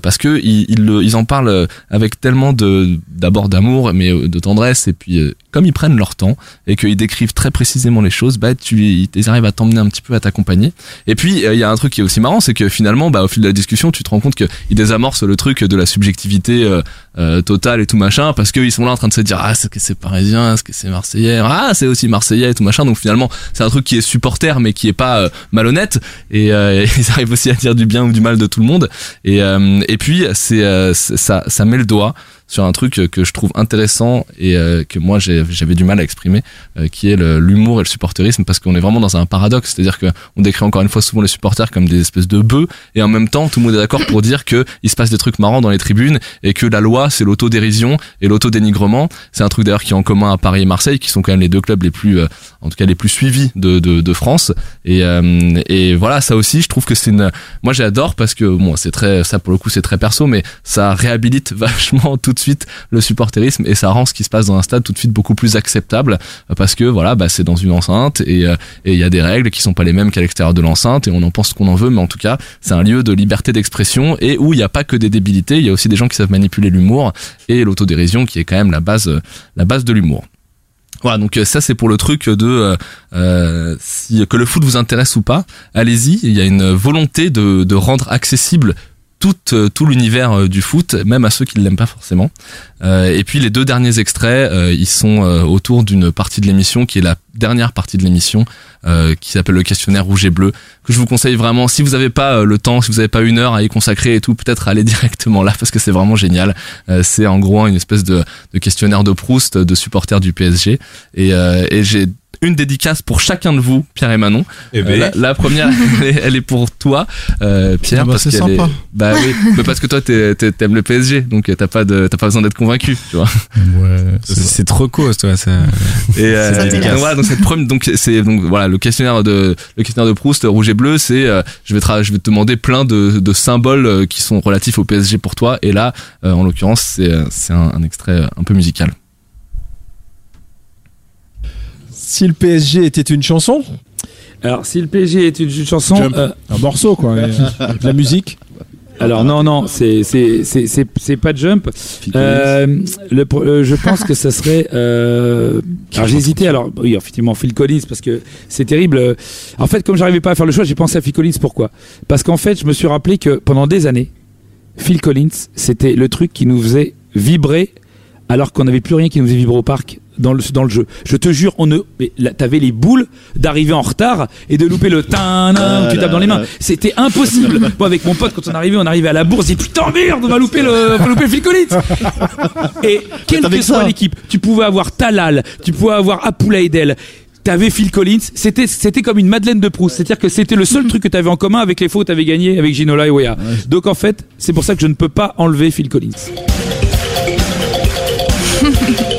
parce que ils, ils, en parlent avec tellement de, d'abord d'amour, mais euh, de tendresse et puis euh, comme ils prennent leur temps et qu'ils décrivent très précisément les choses, bah tu, ils arrivent à t'emmener un petit peu à t'accompagner. Et puis euh, il y a un truc qui est aussi marrant, c'est que finalement, bah au fil de la discussion, tu te rends compte qu'ils désamorcent le truc de la subjectivité euh, totale et tout machin, parce qu'ils sont là en train de se dire ah que c'est parisien, est-ce que c'est marseillais, ah c'est aussi marseillais et tout machin. Donc finalement, c'est un truc qui est supporter mais qui est pas euh, malhonnête. Et euh, ils arrivent aussi à dire du bien ou du mal de tout le monde. Et euh, et puis c'est euh, c'est- ça ça met le doigt sur un truc que je trouve intéressant et euh, que moi j'avais du mal à exprimer, euh, qui est l'humour et le supporterisme, parce qu'on est vraiment dans un paradoxe, c'est-à-dire que on décrit encore une fois souvent les supporters comme des espèces de bœufs, et en même temps tout le monde est d'accord pour dire que il se passe des trucs marrants dans les tribunes et que la loi c'est l'autodérision et l'autodénigrement. C'est un truc d'ailleurs qui est en commun à Paris et Marseille, qui sont quand même les deux clubs les plus, euh, en tout cas les plus suivis de, de, de France. Et, euh, et voilà, ça aussi, je trouve que c'est une, moi j'adore parce que bon, c'est très, ça pour le coup c'est très perso, mais ça réhabilite vachement tout de suite le supporterisme et ça rend ce qui se passe dans un stade tout de suite beaucoup plus acceptable parce que voilà, bah, c'est dans une enceinte et euh, et il y a des règles qui sont pas les mêmes qu'à l'extérieur de l'enceinte et on en pense ce qu'on en veut, mais en tout cas c'est un lieu de liberté d'expression et où il n'y a pas que des débilités, il y a aussi des gens qui savent manipuler l'humour et l'autodérision qui est quand même la base, de l'humour. Voilà, donc euh, ça c'est pour le truc de euh, euh, que le foot vous intéresse ou pas, allez-y. Il y a une volonté de rendre accessible tout, euh, tout l'univers euh, du foot, même à ceux qui ne l'aiment pas forcément. Euh, et puis les deux derniers extraits, ils sont autour d'une partie de l'émission qui est la dernière partie de l'émission, qui s'appelle le questionnaire rouge et bleu, que je vous conseille vraiment. Si vous n'avez pas le temps, si vous n'avez pas une heure à y consacrer et tout, peut-être aller directement là parce que c'est vraiment génial. C'est en gros une espèce de, de questionnaire de Proust de supporters du PSG. Et, et j'ai une dédicace pour chacun de vous, Pierre et Manon. Eh Euh, ben. la, la première, elle est, elle est pour toi, euh, Pierre, Ah bah, parce qu'elle est, bah oui, mais parce que toi t'aimes le PSG, donc euh, t'as pas de, t'as pas besoin d'être convaincu, tu vois. Ouais, C'est trop cause, toi. Ça... Et euh, C'est dédicace. donc voilà, donc cette première, donc c'est donc voilà le questionnaire de le questionnaire de Proust rouge et bleu, c'est euh, je vais te je vais te demander plein de, de symboles qui sont relatifs au PSG pour toi. Et là, euh, en l'occurrence, c'est c'est un, un extrait un peu musical. Si le PSG était une chanson, Alors, si le PSG est une, une chanson. Jump. euh, un morceau quoi, de la musique. alors, non, non, c'est c'est- c'est- c'est- c'est pas Jump. Euh, le, euh, je pense que ça serait. Euh, alors, j'ai hésité. Alors, oui, effectivement, Phil Collins, parce que c'est terrible. Euh, En fait, comme j'arrivais pas à faire le choix, j'ai pensé à Phil Collins. Pourquoi? Parce qu'en fait, je me suis rappelé que pendant des années, Phil Collins, c'était le truc qui nous faisait vibrer alors qu'on n'avait plus rien qui nous faisait vibrer au parc dans le, dans le jeu. Je te jure, on ne, mais là, t'avais les boules d'arriver en retard et de louper le tin, Ah tu tapes dans les mains. C'était impossible. Moi, avec mon pote, quand on arrivait, on arrivait à la bourse, et putain merde, on va louper le, on va louper Phil Collins. Et quelle que soit ça. l'équipe, tu pouvais avoir Talal, tu pouvais avoir Apoula Edel. T'avais Phil Collins, c'était c'était comme une Madeleine de Proust, c'est-à-dire que c'était le seul truc que t'avais en commun avec les fautes que t'avais gagné avec Ginola et Wea. Donc en fait, c'est pour ça que je ne peux pas enlever Phil Collins.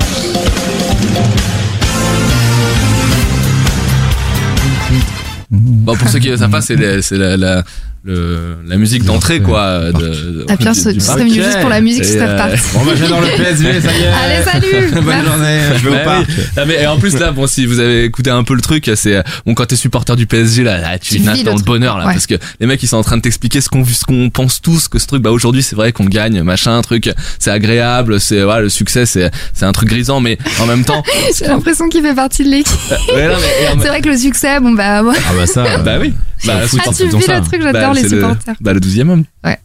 Bon, pour ceux qui ne savent pas, c'est la, la, la, le- la musique d'entrée quoi. De, de- Ah, Pierre, du- ce du serait parc. venu juste pour la musique, Et, ce serait euh. Bon, bah, j'adore le PSG, ça y est. Allez, salut Bonne Merci. journée, je vais Bah au parc. oui. Ah, mais, et en plus là, bon, si vous avez écouté un peu le truc, c'est bon quand t'es supporter du PSG là, là tu Tu dans le truc. bonheur là, Ouais. parce que les mecs ils sont en train de t'expliquer ce qu'on ce qu'on pense tous que ce truc, bah aujourd'hui c'est vrai qu'on gagne, machin, truc, c'est agréable, c'est voilà le succès, c'est c'est un truc grisant, mais en même temps, J'ai l'impression qu'il fait partie de l'équipe. ouais, non, mais, et en- C'est vrai que le succès, bon bah. moi- Ah bah ça. bah oui. Bah, Ah, c'est- tu vis le truc, j'adore bah, les le- bah, le 12 homme. Ouais.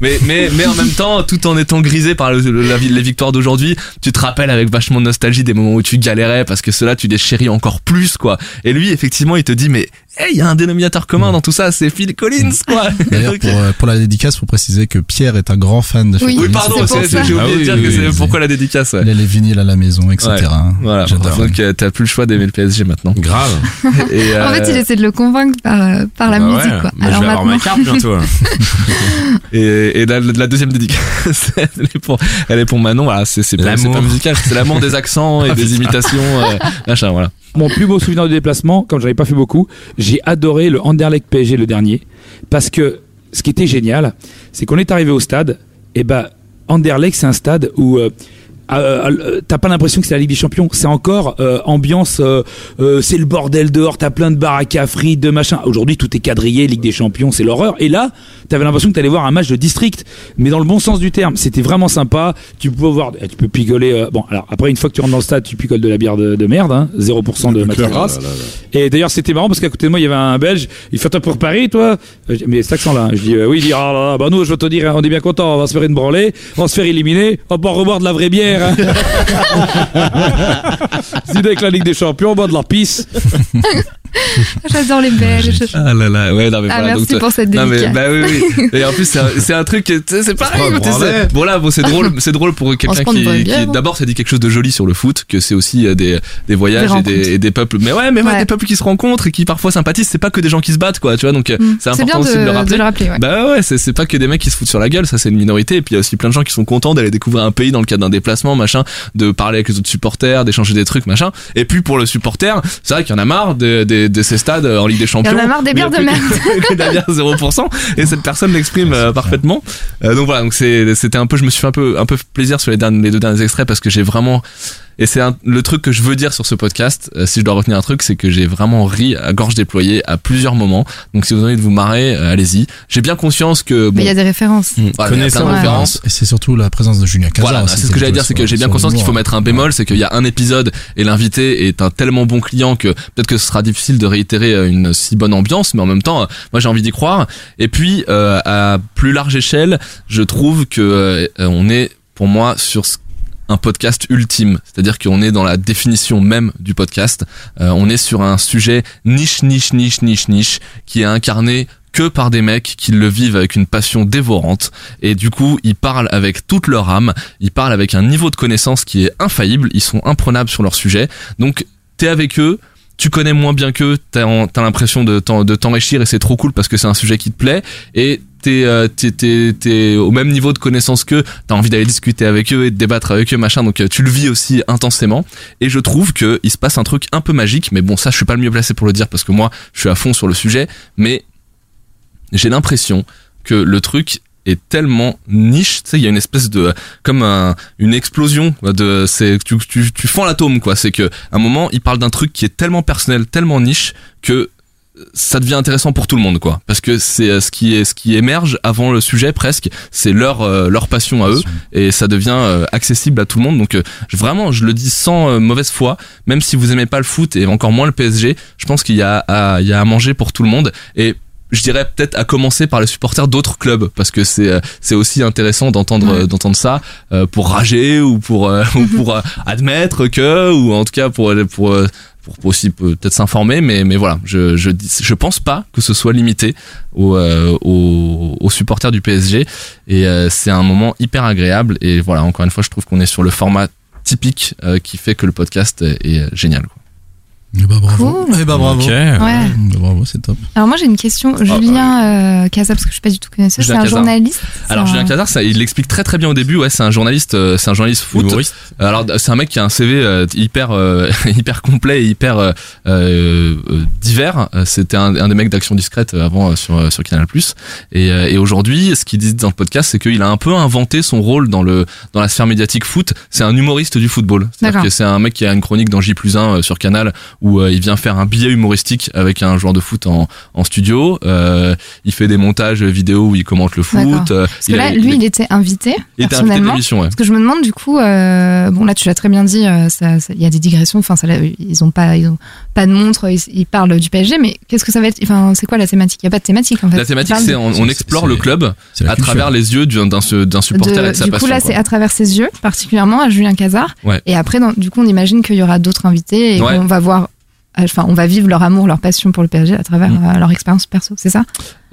Mais, mais, mais en même temps, tout en étant grisé par le- le- la, les victoires d'aujourd'hui, tu te rappelles avec vachement de nostalgie des moments où tu galérais parce que cela, tu les chéris encore plus, quoi. Et lui, effectivement, il te dit, mais, hey, il y a un dénominateur commun dans tout ça, c'est Phil Collins, quoi. D'ailleurs, pour, euh, pour la dédicace, faut préciser que Pierre est un grand fan de Phil Oui. oui, Collins. pardon, j'ai oublié Ah de dire oui, que oui, c'est oui. pourquoi la dédicace, ouais. Il a les vinyles à la maison, etc. Ouais. Voilà, J'adore. donc euh, t'as plus le choix d'aimer le PSG maintenant. Grave. Et, En fait, euh, il essaie de le convaincre par, euh, par la Bah musique, ouais. quoi. Bah, Alors je vais avoir ma maintenant. carte bientôt. hein. Et, et la, la deuxième dédicace, elle est pour, elle est pour Manon. Voilà, c'est c'est pas, c'est L'amour. pas musical, c'est l'amour des accents et des imitations, euh, machin, voilà. Mon plus beau souvenir de déplacement, comme j'en avais pas fait beaucoup, j'ai adoré le Anderlecht PSG le dernier, parce que ce qui était génial, c'est qu'on est arrivé au stade, et ben Anderlecht c'est un stade où euh, euh, euh, t'as pas l'impression que c'est la Ligue des Champions, c'est encore euh, ambiance, euh, euh, c'est le bordel dehors, t'as plein de baraques à frites, de machin. Aujourd'hui tout est quadrillé, Ligue des Champions, c'est l'horreur. Et là, t'avais l'impression que t'allais voir un match de district, mais dans le bon sens du terme. C'était vraiment sympa. Tu peux voir, tu peux picoler. euh, bon, alors après une fois que tu rentres dans le stade, tu picoles de la bière de, de merde, hein, 0% de matière grasse. Et d'ailleurs, c'était marrant parce qu'à côté de moi, il y avait un Belge. Il fait toi pour Paris, toi? Mais cet accent-là, je dis euh, oui, il dit ah là, là, bah nous, je vais te dire, on est bien content, on va se faire une branlée, on va se faire éliminer, on va pas reboire de la vraie bière. Hein. Avec la Ligue des Champions, on boit de la pisse. J'adore les Belges. Ah là là, ouais, non mais Ah, voilà. merci donc, pour cette non, mais, dédicace. bah oui, oui. Et en plus, c'est un, un truc, c'est pareil. bon là, bon, c'est drôle, c'est drôle pour quelqu'un qui, qui d'abord, ça dit quelque chose de joli sur le foot, que c'est aussi euh, des, des voyages Des et, des, et des peuples. Mais ouais, mais ouais, Ouais. des peuples qui se rencontrent et qui parfois sympathisent. C'est pas que des gens qui se battent, quoi. Tu vois, donc euh, Mm. c'est important bien aussi de, de, le de rappeler. le rappeler, ouais. Bah ouais, c'est pas que des mecs qui se foutent sur la gueule, ça c'est une minorité. Et puis il y a aussi plein de gens qui sont contents d'aller découvrir un pays dans le cadre d'un déplacement, machin, de parler avec les autres supporters, d'échanger des trucs, machin. Et puis pour le supporter, c'est vrai qu'il y en a marre de, de, de ces stades en Ligue des Champions. a marre des il y a bières de merde. que de la bière 0%. Et cette personne l'exprime euh, parfaitement. Euh, donc voilà, donc c'est c'était un peu, je me suis fait un peu un peu plaisir sur les, derniers, les deux derniers extraits parce que j'ai vraiment et c'est un- le truc que je veux dire sur ce podcast, euh, si je dois retenir un truc, c'est que j'ai vraiment ri à gorge déployée à plusieurs moments. Donc si vous avez envie de vous marrer, euh, allez-y. J'ai bien conscience que bon, Mais il y a des références. voilà, plein de Connaissant. Ouais. références. Et c'est surtout la présence de Julien Cazard. Voilà, c'est ce que a j'allais dire, c'est que j'ai bien conscience qu'il faut mettre un bémol, c'est qu'il y a un épisode et l'invité est un tellement bon client que peut-être que ce sera difficile de réitérer euh, une si bonne ambiance, mais en même temps, euh, moi j'ai envie d'y croire. Et puis, euh, à plus large échelle, je trouve que euh, on est, pour moi, sur ce- un podcast ultime, c'est-à-dire qu'on est dans la définition même du podcast. Euh, on est sur un sujet niche, niche, niche, niche, niche, qui est incarné que par des mecs qui le vivent avec une passion dévorante et du coup ils parlent avec toute leur âme, ils parlent avec un niveau de connaissance qui est infaillible, ils sont imprenables sur leur sujet. Donc t'es avec eux, tu connais moins bien qu'eux, t'as t'as l'impression de t'en- de t'enrichir et c'est trop cool parce que c'est un sujet qui te plaît et t'es euh, t'es au même niveau de connaissance qu'eux, t'as envie d'aller discuter avec eux et de débattre avec eux machin donc euh, tu le vis aussi intensément et je trouve que il se passe un truc un peu magique mais bon ça je suis pas le mieux placé pour le dire parce que moi je suis à fond sur le sujet mais j'ai l'impression que le truc est tellement niche, tu sais, il y a une espèce de comme un, une explosion de c'est tu tu tu fends l'atome quoi, c'est que à un moment, il parle d'un truc qui est tellement personnel, tellement niche que ça devient intéressant pour tout le monde quoi. Parce que c'est euh, ce qui est ce qui émerge avant le sujet presque c'est leur euh, leur passion à eux et ça devient euh, accessible à tout le monde. Donc euh, vraiment je le dis sans euh, mauvaise foi même si vous aimez pas le foot et encore moins le PSG je pense qu'il y a à, il y a à manger pour tout le monde et je dirais peut-être à commencer par les supporters d'autres clubs parce que c'est euh, c'est aussi intéressant d'entendre euh, d'entendre ça euh, pour rager ou pour euh, ou pour euh, admettre que ou en tout cas pour pour pour aussi peut-être s'informer mais mais voilà je je je pense pas que ce soit limité aux euh, aux, aux supporters du PSG et euh, c'est un moment hyper agréable et voilà encore une fois je trouve qu'on est sur le format typique euh, qui fait que le podcast est, est génial quoi. Eh bah bravo. Cool. Eh bah bravo. Ok. Ouais. Bah, bravo, c'est top. Alors moi j'ai une question. Julien euh, Casa, parce que je suis pas du tout connaisseuse, c'est Julien un Cazard. journaliste. Alors c'est Julien Cazard, ça, il l'explique très très bien au début. Ouais, c'est un journaliste, euh, c'est un journaliste foot. Humoriste. Euh, Alors c'est un mec qui a un CV euh, hyper euh, hyper complet et hyper euh, euh, euh, divers. Euh, C'était un, un des mecs d'Action Discrète euh, avant euh, sur euh, sur Canal+. Et, euh, et aujourd'hui, ce qu'il dit dans le podcast, c'est qu'il a un peu inventé son rôle dans le dans la sphère médiatique foot. C'est un humoriste du football. C'est-à-dire que c'est un mec qui a une chronique dans J plus 1 sur Canal où euh, il vient faire un billet humoristique avec un joueur de foot en, en studio. Euh, il fait des montages vidéo où il commente le foot. Euh, Parce que il là, a- lui, il- il était invité. il était invité l'émission, ouais. Parce que je me demande du coup, euh, bon là tu l'as très bien dit, euh, ça- ça- il y a des digressions. Enfin, ça, ils ont pas, ils ont pas de montre. Ils, ils parlent du PSG, mais qu'est-ce que ça va être? Enfin, c'est quoi la thématique? Il y a pas de thématique en fait. La thématique, c'est de- on, on explore le club à travers les yeux d'un d'un su- d'un supporter de- et de sa du passion. coup là, c'est à travers ses yeux, particulièrement à Julien Cazard. Ouais. Et après, dans- du coup, on imagine qu'il y aura d'autres invités et Ouais. qu'on va voir. Enfin, on va vivre leur amour, leur passion pour le PSG à travers Mm. euh, leur expérience perso, c'est ça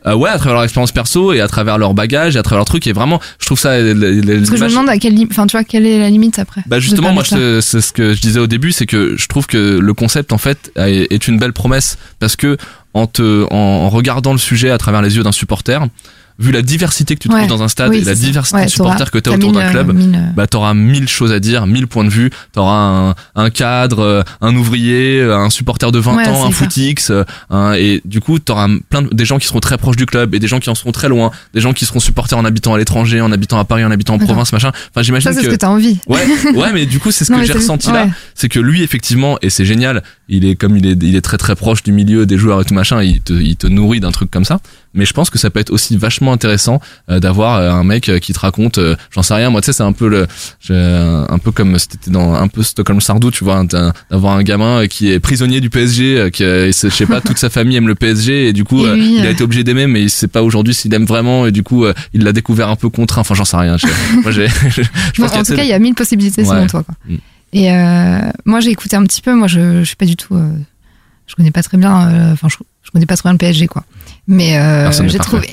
Euh, ouais, à travers leur expérience perso et à travers leur bagage et à travers leur truc. Et vraiment, je trouve ça. les- les- les Parce que je me demande à quelle, enfin, tu vois, quelle est la limite après Bah justement, moi, c'est ce que je disais au début, c'est que je trouve que le concept en fait est est une belle promesse parce que en te en, en regardant le sujet à travers les yeux d'un supporter, vu la diversité que tu trouves Ouais. dans un stade Oui, et la diversité Ouais, de supporters que tu as t'as autour d'un club, mille, euh, bah t'auras mille choses à dire, mille points de vue. T'auras un, un cadre, euh, un ouvrier, euh, un supporter de 20 Ouais, ans, un footix, un- et du coup t'auras plein de, des gens qui seront très proches du club et des gens qui en seront très loin, des gens qui seront supporters en habitant à l'étranger, en habitant à Paris, en habitant en province, machin. Enfin j'imagine Ça, c'est que ce que t'as envie. Ouais, ouais, mais du coup, c'est ce Non, que j'ai ressenti là. C'est que lui, effectivement, et c'est génial, il est comme il est, il est très très proche du milieu des joueurs et tout machin, il te, il te nourrit d'un truc comme ça. Mais je pense que ça peut être aussi vachement intéressant euh, d'avoir euh, un mec euh, qui te raconte, euh, j'en sais rien, moi, tu sais, c'est un peu le, un peu comme c'était dans un peu Stockholm Sardou, tu vois, d'avoir un gamin qui est prisonnier du PSG, qui, je sais pas, toute sa famille aime le PSG et du coup, Et lui, il a été obligé d'aimer, mais il sait pas aujourd'hui s'il aime vraiment et du coup, il l'a découvert un peu contraint. Enfin, j'en sais rien. Je, moi, j'ai, je, Bon, pense a en tout cas, il y a mille possibilités Ouais. selon toi. Quoi. Mm. Et moi, j'ai écouté un petit peu. Moi, je, je suis pas du tout. je connais pas très bien. Enfin, je, je connais pas très bien le PSG, quoi. Mais euh, n'est j'ai trouvé,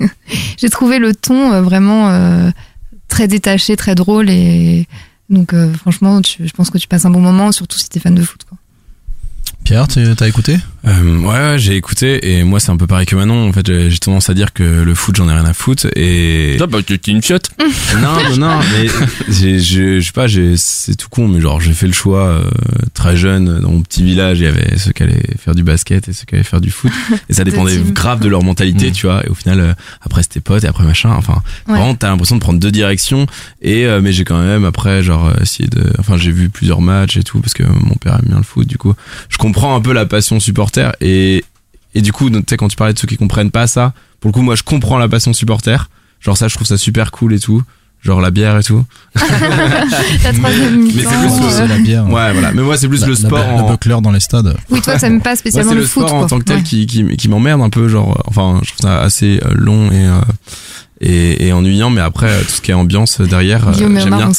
j'ai trouvé le ton euh, vraiment euh, très détaché, très drôle et donc euh, franchement, tu, je pense que tu passes un bon moment, surtout si t'es fan de foot. Quoi. Pierre, tu- t'as écouté? Euh, ouais, ouais, j'ai écouté et moi c'est un peu pareil que Manon. En fait, j'ai tendance à dire que le foot, j'en ai rien à foutre et Toi, bah, t'es une fiotte. non, non, non, mais j'ai, je, je sais pas, j'ai, c'est tout con, mais genre j'ai fait le choix euh, très jeune dans mon petit village. Il y avait ceux qui allaient faire du basket et ceux qui allaient faire du foot, et ça dépendait grave de leur mentalité, Mm. tu vois. Et au final, euh, après c'était potes et après machin. Enfin, Ouais. vraiment, t'as l'impression de prendre deux directions. Et euh, mais j'ai quand même après genre euh, essayé de, enfin j'ai vu plusieurs matchs et tout parce que mon père aime bien le foot. Du coup, je comprends un peu la passion supporter et et du coup, tu sais, quand tu parlais de ceux qui comprennent pas ça, pour le coup, moi, je comprends la passion supporter. Genre ça, je trouve ça super cool et tout. Genre la bière et tout. La troisième mi-temps. Mais c'est plus euh, C'est la bière. Ouais, voilà. Mais moi, c'est plus La- le sport La, en... buckler dans les stades. Oui, toi, t'aimes pas Moi, spécialement c'est le, le foot. sport en tant que tel Ouais. qui, qui, qui m'emmerde un peu. Genre, enfin, je trouve ça assez euh, long et, euh, et, et ennuyant. Mais après, tout ce qui est ambiance derrière, euh, Guillaume j'aime bien.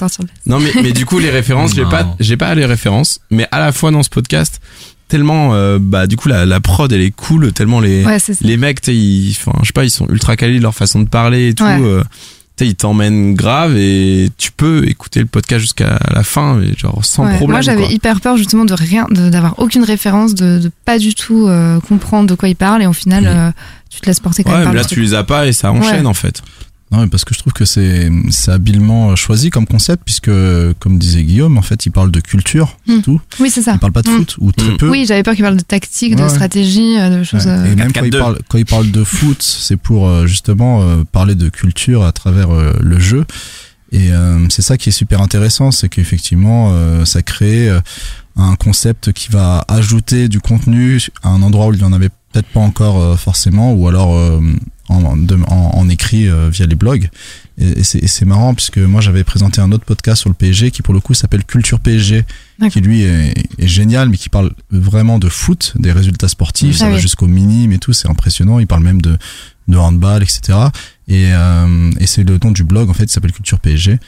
Non, mais, mais du coup, les références, j'ai pas, j'ai pas les références. Mais à la fois dans ce podcast, tellement, euh, bah, du coup, la, la prod, elle est cool. Tellement les, Ouais, les mecs, ils, enfin, je sais pas, ils sont ultra quali de leur façon de parler et tout. Ouais. euh, sais, il t'emmène grave et tu peux écouter le podcast jusqu'à la fin, mais genre sans Ouais, problème. Moi, j'avais hyper peur justement de rien, de- d'avoir aucune référence, de, de pas du tout euh, comprendre de quoi il parle, et au final, euh, tu te laisses porter quand Ouais, même mais là tu les as pas et ça enchaîne en fait. Non, mais parce que je trouve que c'est c'est habilement euh, choisi comme concept, puisque, comme disait Guillaume, en fait, il parle de culture, c'est Mm. tout. Oui, c'est ça. Il parle pas de Mm. foot, ou très Mm. peu. Oui, j'avais peur qu'il parle de tactique, de Ouais. stratégie, euh, de choses. Ouais. euh, Et même quand il, 4-4-2. parle, quand il parle de foot, c'est pour euh, justement euh, parler de culture à travers euh, le jeu. Et euh, c'est ça qui est super intéressant, c'est qu'effectivement, euh, ça crée euh, un concept qui va ajouter du contenu à un endroit où il n'y en avait peut-être pas encore euh, forcément, ou alors euh, en, de- en, en écrit euh, via les blogs. Et, et c'est marrant puisque moi j'avais présenté un autre podcast sur le PSG qui pour le coup s'appelle Culture PSG, qui lui est, est génial, mais qui parle vraiment de foot, des résultats sportifs, ça Ah va oui. jusqu'au minime et tout, c'est impressionnant. Il parle même de, de handball, etc. Et, euh, et c'est le nom du blog en fait, s'appelle Culture PSG.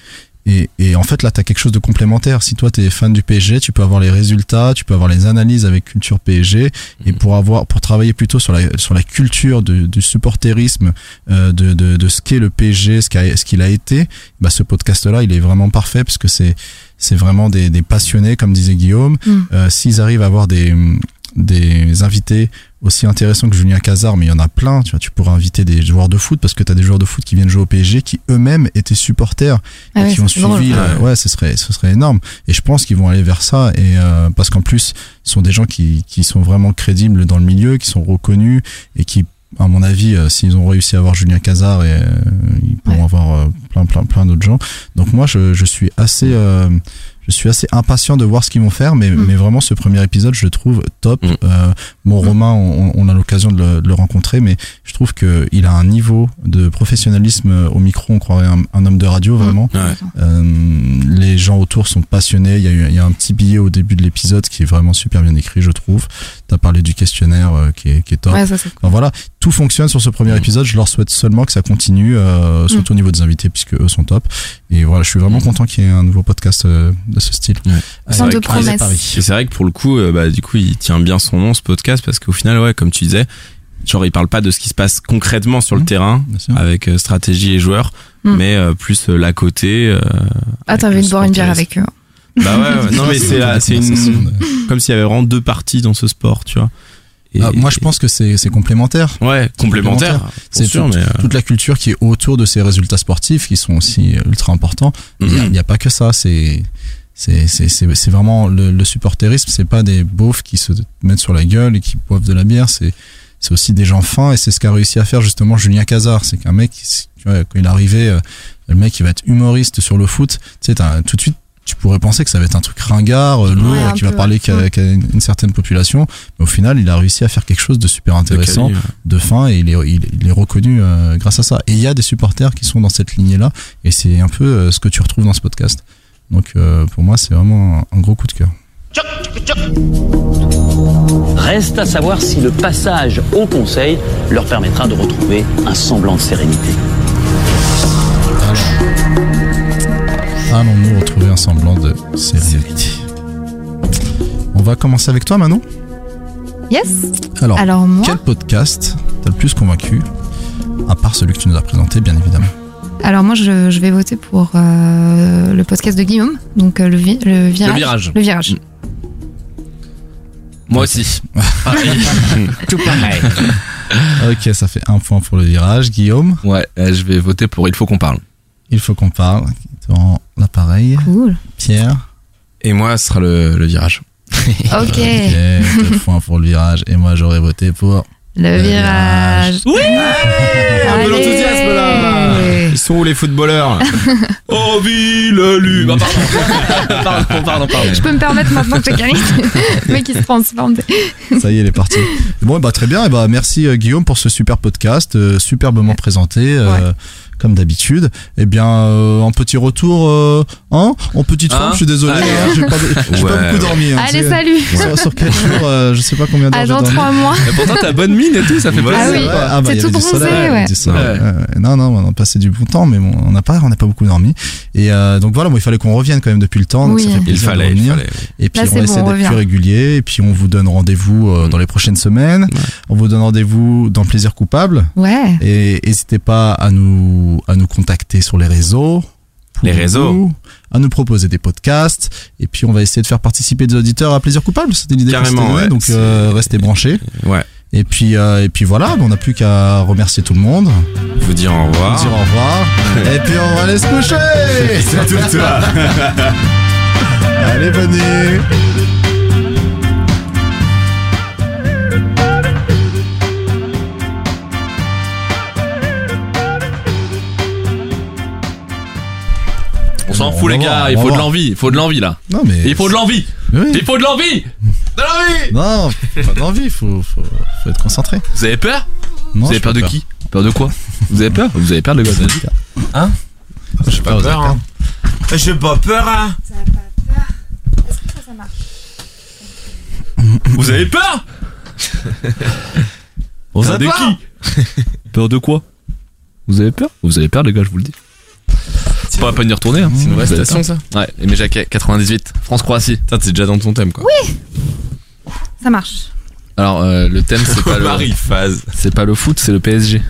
Et, et en fait là, tu as quelque chose de complémentaire. Si toi tu es fan du PSG, tu peux avoir les résultats, tu peux avoir les analyses avec Culture PSG. Et pour avoir, pour travailler plutôt sur la sur la culture de, du supporterisme, euh, de, de, de ce qu'est le PSG, ce qu'a- ce qu'il a été, bah ce podcast-là, il est vraiment parfait parce que c'est c'est vraiment des, des passionnés, comme disait Guillaume. Mm. Euh, S'ils arrivent à avoir des des invités aussi intéressants que Julien Cazard, mais il y en a plein. Tu vois, tu pourras inviter des joueurs de foot parce que tu as des joueurs de foot qui viennent jouer au PSG qui eux-mêmes étaient supporters Ah et ouais, qui ont suivi. euh, ouais, ce serait ce serait énorme. Et je pense qu'ils vont aller vers ça et euh, parce qu'en plus, ce sont des gens qui qui sont vraiment crédibles dans le milieu, qui sont reconnus et qui à mon avis, euh, s'ils ont réussi à avoir Julien Cazard, et, euh, ils pourront Ouais. avoir euh, plein, plein, plein d'autres gens. Donc moi, je, je suis assez, euh, je suis assez impatient de voir ce qu'ils vont faire, mais, Mm. mais vraiment ce premier épisode, je le trouve top. Mm. Euh, bon, Romain, on, on a l'occasion de le, de le rencontrer, mais je trouve que il a un niveau de professionnalisme euh, au micro, on croirait un, un homme de radio vraiment. Ouais. Euh, les gens autour sont passionnés. Il y, a eu, il y a un petit billet au début de l'épisode qui est vraiment super bien écrit, je trouve. T'as parlé du questionnaire euh, qui, est, qui est top. Ouais, ça, c'est Enfin, voilà, tout fonctionne sur ce premier épisode. Je leur souhaite seulement que ça continue, euh, surtout au niveau des invités, puisque eux sont top. Et voilà, je suis vraiment content qu'il y ait un nouveau podcast euh, de ce style. Ouais. Plein vrai de promesses. Et c'est vrai que pour le coup, euh, bah, du coup, il tient bien son nom, ce podcast, parce qu'au final, ouais, comme tu disais, genre, il parle pas de ce qui se passe concrètement sur le terrain, avec euh, stratégie et joueurs, mais euh, plus euh, l'à côté. euh, Ah, t'as envie de boire une bière avec eux. Bah ouais, ouais. non, mais c'est c'est une, comme s'il y avait vraiment deux parties dans ce sport, tu vois. Et- Ah, moi, je pense que c'est complémentaire. Ouais, complémentaire. C'est tout- mais. euh, toute la culture qui est autour de ces résultats sportifs qui sont aussi ultra importants. Il n'y a, mhm. a pas que ça. C'est c'est c'est c'est c'est vraiment le, le supporterisme. C'est pas des beaufs qui se mettent sur la gueule et qui boivent de la bière. C'est c'est aussi des gens fins et c'est ce qu'a réussi à faire justement Julien Cazard. C'est qu'un mec, tu vois, quand il est arrivé, euh, le mec il va être humoriste sur le foot. Tu sais, tout de suite. Tu pourrais penser que ça va être un truc ringard, euh, lourd, Ouais, qui va parler ouais. qu'à une, une certaine population. Mais au final, il a réussi à faire quelque chose de super intéressant de Cali, ouais. de fin et il est, il, il est reconnu euh, grâce à ça. Et il y a des supporters qui sont dans cette lignée-là et c'est un peu euh, ce que tu retrouves dans ce podcast. Donc euh, pour moi, c'est vraiment un, un gros coup de cœur. Reste à savoir si le passage au Conseil leur permettra de retrouver un semblant de sérénité. Allons-nous retrouver un semblant de sérénité On va commencer avec toi, Manon. Yes. Alors, Alors moi, quel podcast t'as le plus convaincu À part celui que tu nous as présenté, bien évidemment. alors moi, je, je vais voter pour euh, le podcast de Guillaume, donc euh, le, vi- le virage. Le virage. Le virage. Mm. Moi aussi. Tout pareil. Ok, ça fait un point pour le virage. Guillaume, Ouais, euh, je vais voter pour Il faut qu'on parle. il faut qu'on parle. Dans l'appareil. Cool. Pierre. Et moi, ce sera le, le virage. Ok. Ok, deux points pour le virage. Et moi, j'aurais voté pour Le Le virage. Oui Un peu Allez. l'enthousiasme là Ils sont où les footballeurs Oh, Villelu Bah, pardon. pardon, pardon, pardon. Je peux me permettre maintenant que je gagne. Le mec qui se transforme. Ça y est, il est parti. Bon, bah, très bien. Et bah, merci euh, Guillaume pour ce super podcast, euh, superbement présenté, euh, comme d'habitude. Et bien, euh, en petit retour, euh, hein, en petite forme, Hein je suis désolé, Allez. hein, j'ai pas, j'ai Ouais, pas beaucoup dormi. hein, Allez, tu sais. salut. Sur, sur quel jour, euh, je sais pas combien d'heures j'ai dans dormi. trois mois. Et pourtant, t'as bonne mine et tout, ça fait Ouais, plaisir. Ah oui. Ah bah, C'est il y tout avait du bronzé, soleil, ouais. du soleil. Ouais. Ouais, ouais. Non, non, on a passé du bon temps, mais bon, on n'a pas, on n'a pas beaucoup dormi. Et euh, donc voilà, bon, il fallait qu'on revienne quand même depuis le temps. Donc Oui. ça fait Il Il plaisir fallait, de il revenir. fallait. Et puis Là, on bon, on d'être plus régulier. Et puis on vous donne rendez-vous euh, dans les prochaines semaines. On vous donne rendez-vous dans Plaisir coupable. Ouais. Et n'hésitez pas à nous nous, à nous contacter sur les réseaux. Les réseaux. nous, À nous proposer des podcasts. Et puis, on va essayer de faire participer des auditeurs à plaisir coupable. C'était l'idée Carrément, ouais. Donc, euh, restez branchés. Ouais. Et puis, euh, et puis voilà, on n'a plus qu'à remercier tout le monde. Vous dire au revoir. Vous dire au revoir. et puis, on va aller se coucher. Surtout toi. Allez, bonne s'en fout les gars, il faut de l'envie, il faut de l'envie là. Non, mais. Il faut de l'envie. Oui. Il faut de l'envie. De l'envie. Non, pas d'envie, faut, faut, faut être concentré. Vous avez peur? Non, Vous avez peur pas de qui? Peur de quoi? Vous avez peur? Vous avez peur de quoi Hein? J'ai pas peur, hein. J'ai pas peur, hein. Vous avez peur? Vous Peur de qui? Peur de quoi? Vous avez peur? Vous avez peur les gars, je vous le dis. C'est pas la peine d'y retourner. Hein. C'est une vraie Vous avez station, ça Ouais, Aimé Jacquet, 98, France-Croatie. Ça, c'est déjà dans ton thème, quoi. Ça marche. Alors, euh, le thème, c'est pas le... Phase. C'est pas le foot, c'est le PSG.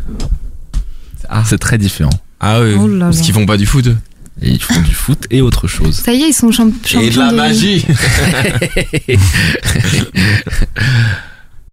Ah. C'est très différent. Ah oui. Oh là Parce là. qu'ils font pas du foot. eux. Et ils font du foot et autre chose. Ça y est, ils sont champ- champions Et de la magie.